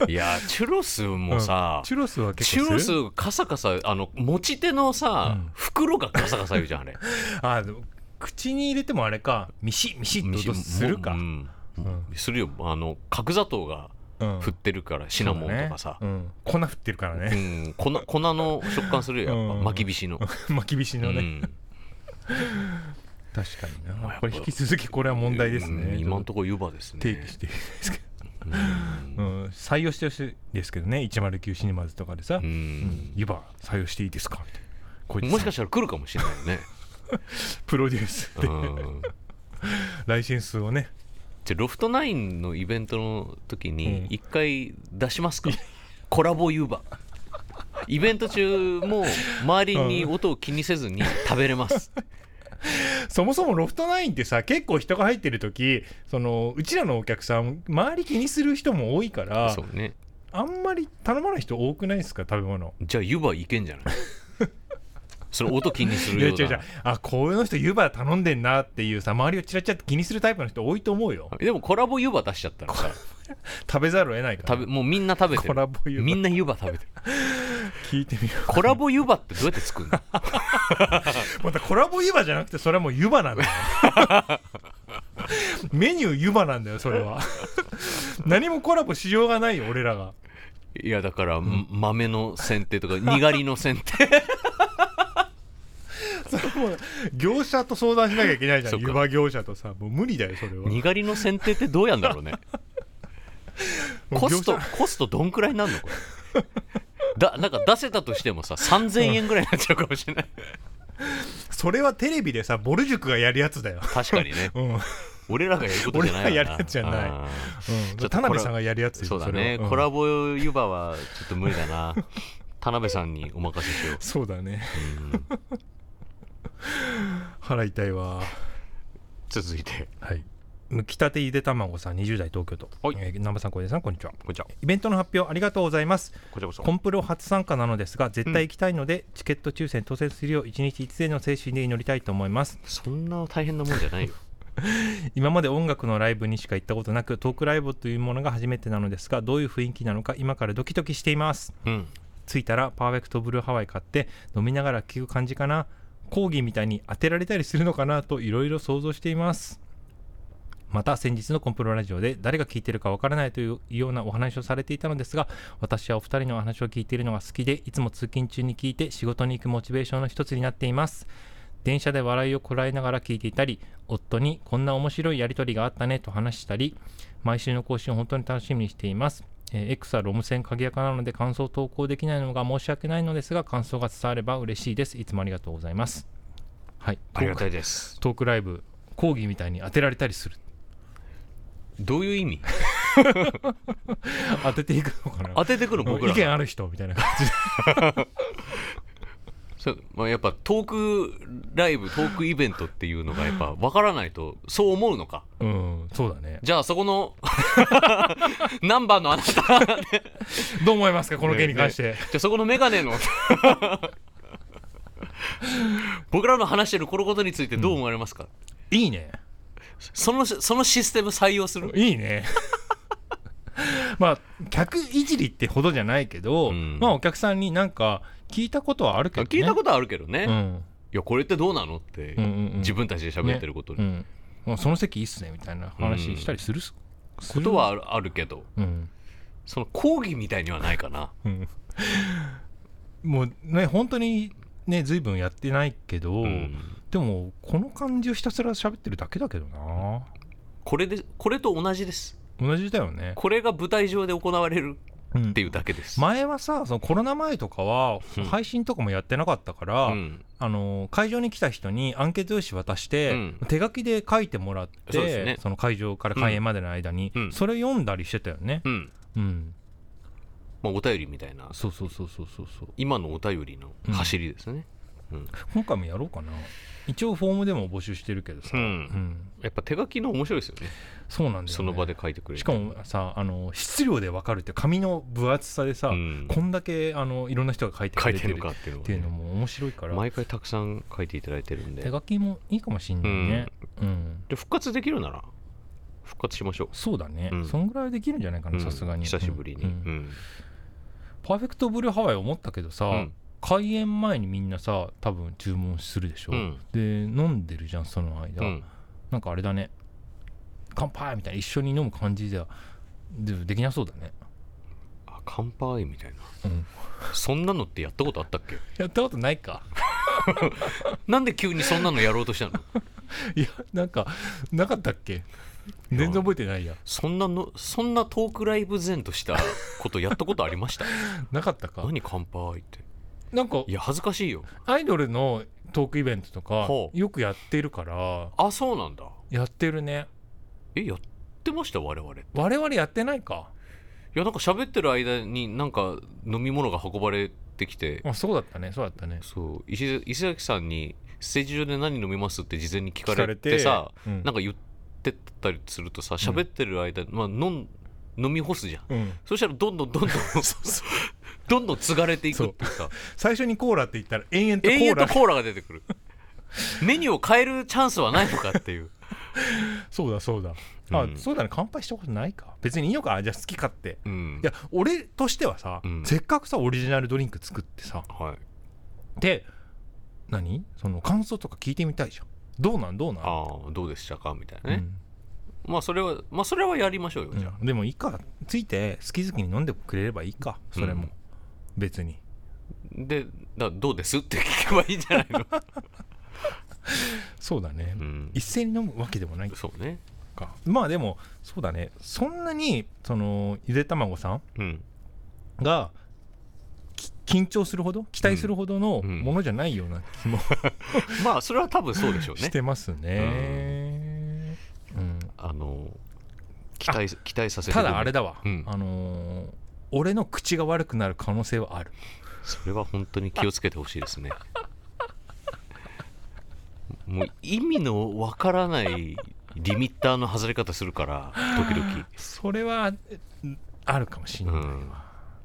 いやチュロスもさ、チュロスは結チュロスカサカサあの持ち手のさ、うん。袋がカサカサ言うじゃんあれ。[laughs] あでも口に入れてもあれかミシッミシッと音するか。うんうん。するよ。あの角砂糖がうん。振ってるから、シナモンとかさね。うん、粉振ってるからうね、ん、粉粉の食感するよやっぱ、うん。巻きびしの、[laughs] 巻きびしのね、うん。確かにな。まあやっぱこれ引き続きこれは問題ですね、うん今のところ湯葉ですね。提起してるんですけど、うん。[laughs] うん、採用してほしいですけどね。109シネマズとかでさ、湯葉採用していいですか？みたいな。もしかしたら来るかもしれないよね、[laughs] プロデュースで。うん。ライセンスをね。じゃあロフトナインのイベントの時うん。に一回出しますか、コラボ湯葉。イベント中も周りに音を気にせずに食べれます、[laughs] そもそもロフトナインってさ結構人が入ってる時そのうちらのお客さん周り気にする人も多いからそうね。あんまり頼まない人多くないですか？食べ物。じゃあ湯葉いけんじゃない？その音気にすいや違う違う。るようなあこういうの人湯葉頼んでんなっていうさ周りをチラチラって気にするタイプの人多いと思うよ。でもコラボ湯葉出しちゃったらさ。[laughs] 食べざるを得ないから。食べもうみんな食べてコるラボ湯葉。みんな湯葉食べてる。聞いてみよコラボ湯葉ってどうやって作るの？う [laughs] またコラボ湯葉じゃなくてそれはもう湯葉なんだよ。[laughs] メニュー湯葉なんだよそれは。何もコラボしようがないよ俺らが。いやだから、豆の剪定とかにがりの剪定それもう業者と相談しなきゃいけないじゃん。湯葉業者とさ。もう無理だよそれは。にがりの剪定ってどうやんだろうね。[laughs] コストコストどんくらいになるのこれ？[laughs] だなんか出せたとしてもさ3000円ぐらいになっちゃうかもしれない。[laughs] それはテレビでさボル塾がやるやつだよ。確かにね。うん、うん、俺らがやることじゃない俺らがやるやつじゃない。あちょっと田辺さんがやるやつそうだね、コラボ湯葉はちょっと無理だな。田辺さんにお任せしよう、そうだね。うん腹痛いわ。続いて。はい。むきたてゆで卵さん20代東京都、はい。えー南波さん小出さんこんにちは。こんにちは。イベントの発表ありがとうございます。こちらこそ。コンプロ初参加なのですが絶対行きたいので、チケット抽選当選するよう一日一勢の精神で祈りたいと思います。そんな大変なもんじゃないよ。[laughs] 今まで音楽のライブにしか行ったことなくトークライブというものが初めてなのですがどういう雰囲気なのか今からドキドキしています。うん。着いたらパーフェクトブルーハワイ買って飲みながら聴く感じかな講義みたいに当てられたりするのかなといろいろ想像しています。また先日のコンプロラジオで誰が聞いてるかわからないというようなお話をされていたのですが私はお二人のお話を聞いているのが好きでいつも通勤中に聞いて仕事に行くモチベーションの一つになっています。電車で笑いをこらえながら聞いていたり夫にこんな面白いやり取りがあったねと話したり毎週の更新を本当に楽しみにしています。えー X はロム線鍵垢なので感想を投稿できないのが申し訳ないのですが感想が伝われば嬉しいです。いつもありがとうございます。はい。ありがたいです。トークライブ講義みたいに当てられたりする。どういう意味？[laughs] 当てていくのかな。当ててくる僕ら。が意見ある人みたいな感じで [laughs] そうまあ、やっぱトークライブトークイベントっていうのがやっぱ分からないとそう思うのか？うんそうだね。じゃあそこの [laughs] ナンバーのあなた。どう思いますか？この件に関して、じゃあそこのメガネの。[laughs] 僕らの話してるこのことについてどう思われますか、いいね。そのそのシステム採用する？いいね。[laughs] まあ客いじりってほどじゃないけど、うん。まあお客さんになんか聞いたことはあるけど、ね、聞いたことあるけどね、いうん。やこれってどうなのって、うんうんうん。自分たちで喋ってることに、うん。まあその席いいっすねみたいな話したりするす、ことはあるけど。うん、その講義みたいにはないかな。うん、もうね本当にね随分やってないけど、うん。でもこの感じをひたすら喋ってるだけだけどな。これでこれと同じです。同じだよね、これが舞台上で行われるうんっていうだけです、前はさそのコロナ前とかはうん。配信とかもやってなかったから、うん。あの会場に来た人にアンケート用紙渡して、うん。手書きで書いてもらってね。の会場から開演までの間に、うん。それ読んだりしてたよね、うん。うん、まあ、お便りみたいな。そうそうそうそうそうそう。今のお便りの走りですね、うん。今回もやろうかな。一応フォームでも募集してるけどさ、うん。うん。やっぱ手書きの面白いですよね。そうなんだよ、ね、その場で書いてくれる。しかもさあの質量で分かるって紙の分厚さでさ、うん。こんだけあのいろんな人が書いてくれてるのかっていうのっていうのはね、も面白いから。毎回たくさん書いていただいてるんで。手書きもいいかもしんないね、うん。で復活できるなら復活しましょう。そうだね、うん。そんぐらいできるんじゃないかなうんさすがに。久しぶりに、パーフェクトブルーハワイ思ったけどさ、うん開演前にみんなさ多分注文するでしょ、うん。で飲んでるじゃんその間、うん。なんかあれだね。乾杯みたいな一緒に飲む感じではでできなそうだね。あ乾杯みたいな。うん。そんなのってやったことあったっけ？やったことないか。[laughs] なんで急にそんなのやろうとしたの？[laughs] いやなんかなかったっけ？全然覚えてないやそんなのそんなトークライブ前としたことやったことありました？[laughs] なかったか。何乾杯ってなんかいや恥ずかしいよ。アイドルのトークイベントとかよくやってるからあそうなんだ。やってるね。えやってました？我々い我々やってないか。やなんか喋ってる間になんか飲み物が運ばれてきて。あそうだったねそうだったね。そう。石石崎さんにステージ上で何飲みますって事前に聞かれててさうんなんか言ってたりするとさ喋ってる間、まあ、飲ん飲み干すじゃん。うん。そしたらどんどんどんどん [laughs] どんどん継がれていくっていうさ [laughs] 最初にコーラって言ったら延々とコーラ。コーラが出てくる。[laughs] メニューを変えるチャンスはないのかっていう。[laughs] そうだそうだ。あ、うん。そうだね。乾杯したことないか。別にいいのか。じゃあ好き勝手。うん。いや俺としてはさ、うん。せっかくさオリジナルドリンク作ってさ。はい。で何？その感想とか聞いてみたいじゃん。どうなん？どうなん？ああどうでしたか？みたいなね、うん。まあそれはまあそれはやりましょうよじゃあ、うん。でもいいか。ついて好き好きに飲んでくれればいいか。それも、うん別に。でだどうです？って聞けばいいんじゃないの、[laughs] そうだね、うん、一斉に飲むわけでもない。そうね。か。まあでもそうだね。そんなにそのゆで卵さんうん。がき緊張するほど？期待するほどのうん。ものじゃないような気も [laughs] まあそれは多分そうでしょうね。してますね、うん。あの期待期待させてただあれだわ、うん。あのー俺の口が悪くなる可能性はある。それは本当に気をつけてほしいですね。[laughs] もう意味のわからないリミッターの外れ方するから時々。それはうんあるかもしれない、うん。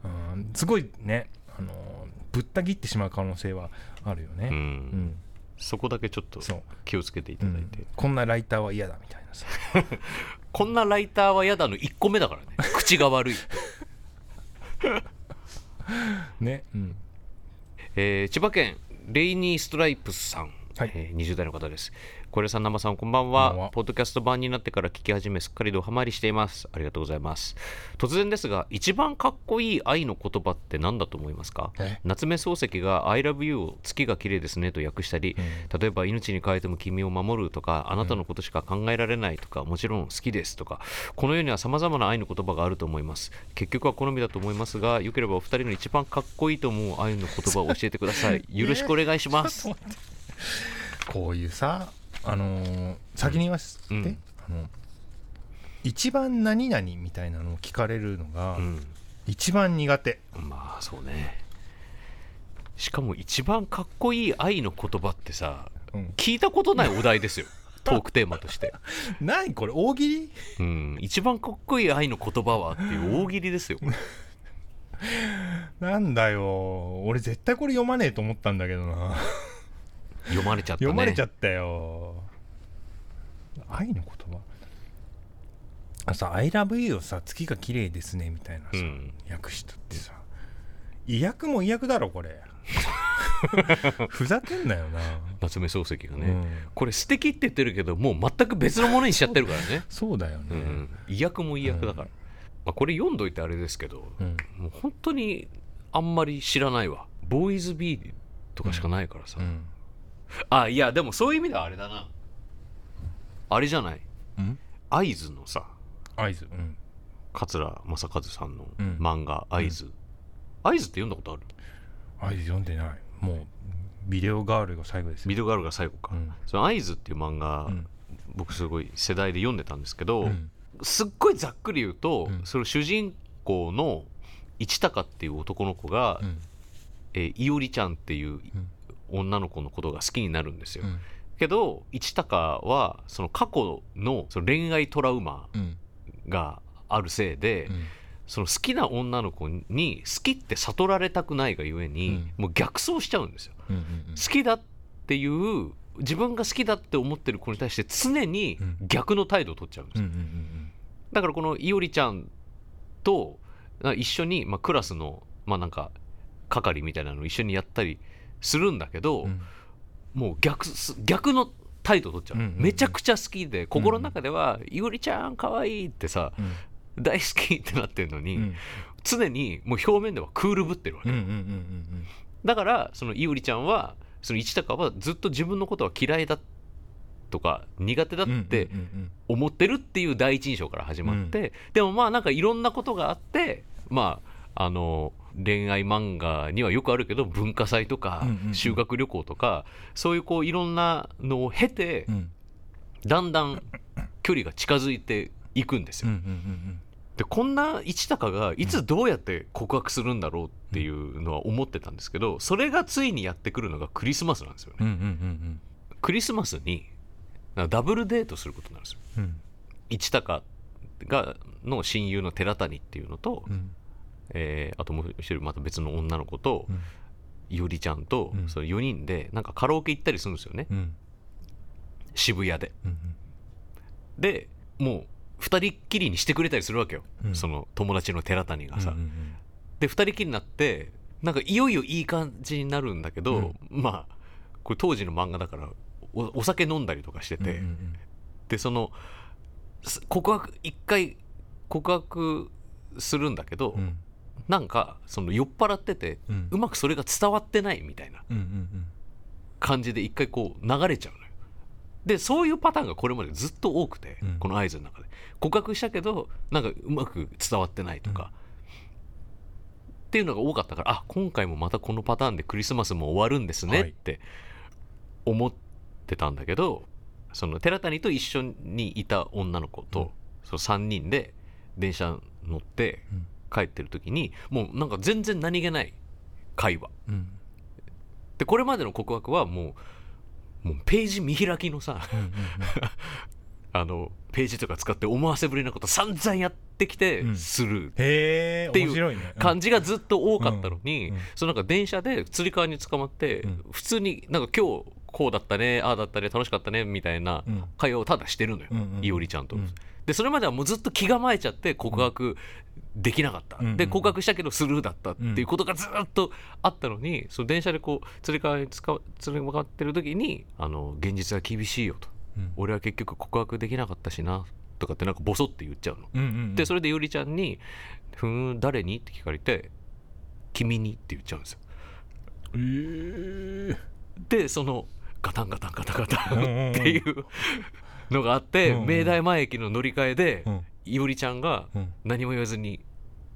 うんすごいね、あのーぶった切ってしまう可能性はあるよね、うん。うん。そこだけちょっと気をつけていただいて、うん。こんなライターは嫌だみたいなさ。[laughs] こんなライターは嫌だの1個目だからね。口が悪い、[laughs] ね、うん、えー千葉県レイニーストライプスさん、はい。えー20代の方です小平さん生さんこんばんは。ポッドキャスト版になってから聞き始めすっかりドハマりしています。ありがとうございます。突然ですが一番かっこいい愛の言葉って何だと思いますか？え？夏目漱石が I love you を月が綺麗ですねと訳したり、例えば命に変えても君を守るとかあなたのことしか考えられないとか、もちろん好きですとかこの世には様々な愛の言葉があると思います。結局は好みだと思いますがよければお二人の一番かっこいいと思う愛の言葉を教えてください。[laughs] よろしくお願いします、こういうさ、あのー先に言わせて、うん。あの一番何々みたいなのを聞かれるのがうん、一番苦手、まあそうね。しかも一番かっこいい愛の言葉ってさうん、聞いたことないお題ですよ。[laughs] トークテーマとして、何これ？大喜利？うん、一番かっこいい愛の言葉はっていう大喜利ですよ。[laughs] なんだよ。俺絶対これ読まねえと思ったんだけどな読まれちゃったね。読まれちゃったよ。愛の言葉。あさ「I love you」をさ月が綺麗ですねみたいなさ、うん。訳したってさ。意訳も意訳だろこれ。[laughs] ふざけんなよな、夏目漱石がね、うん。これ素敵って言ってるけどもう全く別のものにしちゃってるからね。そうだよね、うん、意訳も意訳だから、まあ、これ読んどいてあれですけど、うん。もう本当にあんまり知らないわ。ボーイズビーとかしかないからさ、うんあいやでもそういう意味ではあれだな。あれじゃない？うん？会津のさ合図うん。桂正和さんのうん。漫画「会津」会津って読んだことある？合図読んでない。もうビデオガールが最後ですビデオガールが最後か、うん。その会津っていう漫画、うん。僕すごい世代で読んでたんですけど、うん。すっごいざっくり言うと、うん。その主人公の市高っていう男の子が、うん。えーいおりちゃんっていううん女の子のことが好きになるんですよ、うん。けど市高はその過去のその恋愛トラウマうん。があるせいで、うん。その好きな女の子に好きって悟られたくないがゆえに、もう逆走しちゃうんですよ。うんうん好きだっていう自分が好きだって思ってる子に対して常にうん。逆の態度を取っちゃうんですよ、うんうんうん。だからこのいおりちゃんとな一緒に、まあ、クラスのまあなんか係みたいなのを一緒にやったりするんだけど、うん。もう逆す逆の態度を取っちゃう,、うんうんうん。めちゃくちゃ好きで心の中では「いおりちゃんかわいい」ってさうん。大好きってなってるのに、うん。常にもう表面ではクールぶってるわけ、うんうんうんうんだからそのいおりちゃんはその市高はずっと自分のことは嫌いだとか苦手だうんって思ってるっていう第一印象から始まって、でもまあなんかいろんなことがあってまああの恋愛漫画にはよくあるけど文化祭とか修学旅行とかそういうこういろんなのを経てうんだんだん距離が近づいていくんですよ。でこんな市高がいつどうやって告白するんだろうっていうのは思ってたんですけどそれがついにやってくるのがクリスマスなんですよね。クリスマスにダブルデートすることになるんですよ。うん市高がの親友の寺谷っていうのと、うんえーあともう一人また別の女の子と、うん。りちゃんと、うん。その4人でなんかカラオケ行ったりするんですよね。うん。渋谷で。うんでもう2人っきりにしてくれたりするわけよ、うん。その友達の寺谷がさ。うんうんで2人きりになってなんかいよいよいい感じになるんだけど、まあこれ当時の漫画だからおお酒飲んだりとかしてて、うんうん。でそのす告白一回告白するんだけど、うんなんかその酔っ払ってて、ううんまくそれが伝わってないみたいなうんうん感じで一回こう流れちゃうのよ。でそういうパターンがこれまでずっと多くて、うん。この合図の中で。告白したけどなんかうまく伝わってないとか、っていうのが多かったからあ今回もまたこのパターンでクリスマスも終わるんですねはい。って思ってたんだけどその寺谷と一緒にいた女の子と、その3人で電車乗ってうん帰ってる時にもうなんか全然何気ない会話。うん。でこれまでの告白はもうもうページ見開きのさうんうん [laughs] あのページとか使って思わせぶりなこと散々やってきてうん。する。っていう感じがずっと多かったのに、うんうんそのなんか電車でつり革に捕まって、うん。普通になんか今日こうだったねああだったね楽しかったねみたいなうん。会話をただしてるのよ、うんうん。いおりちゃんと、うんでそれまではもうずっと気構えちゃって告白できなかった、うんで告白したけどスルーだったっていうことがずっとあったのに、その電車でこうつり革につかつり革ってる時にあの現実は厳しいよとうん俺は結局告白できなかったしなとかってなんかボソって言っちゃうの。うんうんでそれでいおりちゃんに「ふーん誰に?」って聞かれて「君に」って言っちゃうんですよ。えーでそのガタンガタンガタンガタンうんうんうんっていうのがあって、うんうん。明大前駅の乗り換えで、うん。いおりちゃんがうん。何も言わずに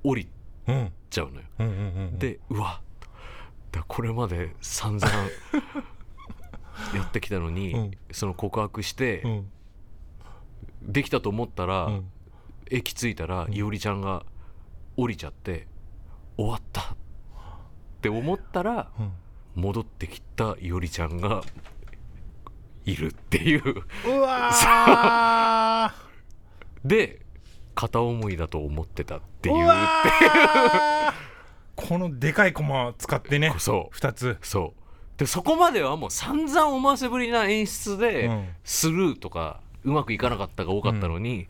降りうんちゃうのよ。うん。うんうんでうわ。だこれまで散々 [laughs] やってきたのに、うん。その告白して、うん。できたと思ったら、うん。駅着いたら、いおりちゃんが降りちゃって終わった。って思ったらうん。戻ってきたいおりちゃんがいるっていう。うわで片思いだと思ってたっていう。ー。うこのでかいコマ使ってね。そう。2つ。そう。でそこまではもう散々思わせぶりな演出で、うん。スルーとかうまくいかなかったが多かったのに、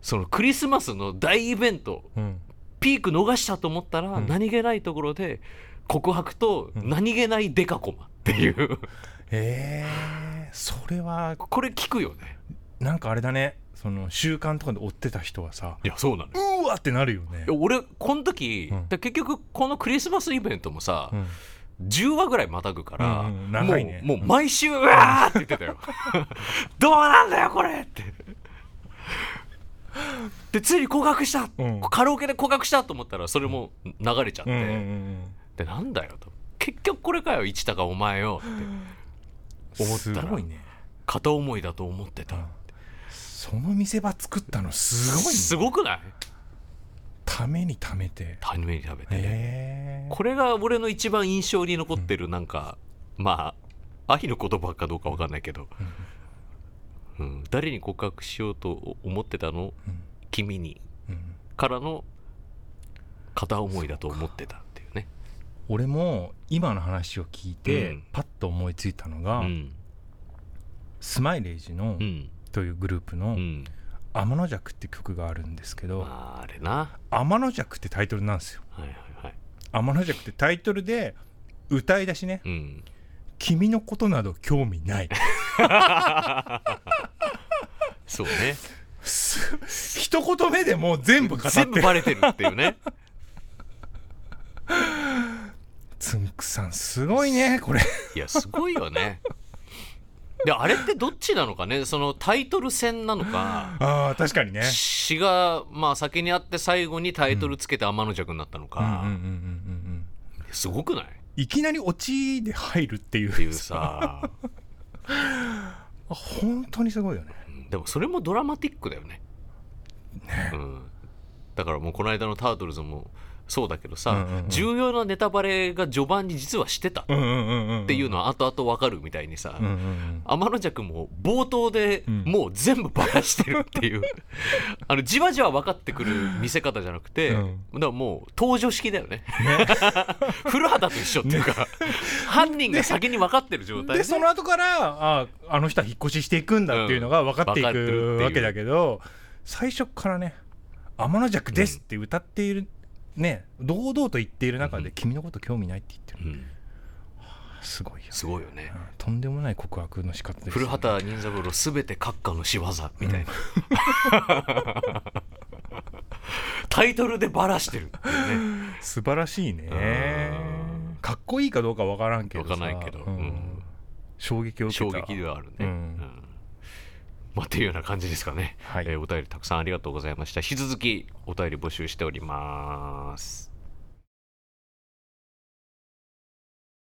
そのクリスマスの大イベントうん。ピーク逃したと思ったら、うん。何気ないところで告白と何気ないデカコマっていう、えー、それはこれ聞くよね。なんかあれだね。その習慣とかで追ってた人はさいやそうなのようわってなるよね。俺この時、うん。で結局このクリスマスイベントもさ、うん。10話ぐらいまたぐから、うんうん長いね。もうもう毎週うわーって言ってたよ。[laughs] どうなんだよこれって。でついに告白した、うん。カラオケで告白したと思ったらそれも流れちゃって、うんうんうんでなんだよと。結局これかよ一高お前よって思ったら。すごいね。片思いだと思ってた、その見せ場作ったのすごいね。すごくない？ためにためて。ために食べて、これが俺の一番印象に残ってるなんか、まあ愛の言葉かどうかわかんないけど、うん、誰に告白しようと思ってたの、うん。君に。うん。からの片思いだと思ってた俺も今の話を聞いて、うん。パッと思いついたのが、うん。スマイレージの、うん。というグループのうん「天の弱」って曲があるんですけどまああれな「天の弱」ってタイトルなんですよ。はいはいはい。天の弱ってタイトルで歌い出しね。うん「君のことなど興味ない」[laughs] そうね。[laughs] す一言目でもう全部語って全部バレてるっていうねつんくさんすごいねこれ。いやすごいよね。であれってどっちなのかね？そのタイトル戦なのか。あー確かにね。詩がまあ先にあって最後にタイトルつけて天の弱になったのうんうんうんうんか、すごくない？っいきなりオチで入るっていう。ていうさ。本当にすごいよね。うんでもそれもドラマティックだよね。うん、だからもうこの間のタートルズもそうだけどさ、うんうんうん。重要なネタバレが序盤に実はしてた。っうんうんうんうん。ていうのは後々わかるみたいにさ、うんうんうん。天の弱も冒頭でうん。もう全部バラしてるっていう、[laughs] あのじわじわ分かってくる見せ方じゃなくて、うん。だもう登場式だよね。[laughs] 古畑と一緒っていうか、犯人が先に分かってる状態で。その後からああの人は引っ越ししていくんだっていうのが分かっていくわけだけど、最初からね「天の弱です」って歌っている、ね堂々と言っている中で「うん。君のこと興味ない」って言ってる、うん。すごいよ、すごいよね。うん。とんでもない告白の仕方ですよ古ね畑任三郎すべて閣下の仕業みたいな、[laughs] タイトルでバラしてるってね。素晴らしいね。うんかっこいいかどうか分からんけどからないけど。うん。うん。衝撃を受け衝た撃ではあるね、うん。うんまあ、っていうような感じですかね、はい。えーお便りたくさんありがとうございました。引き続きお便り募集しております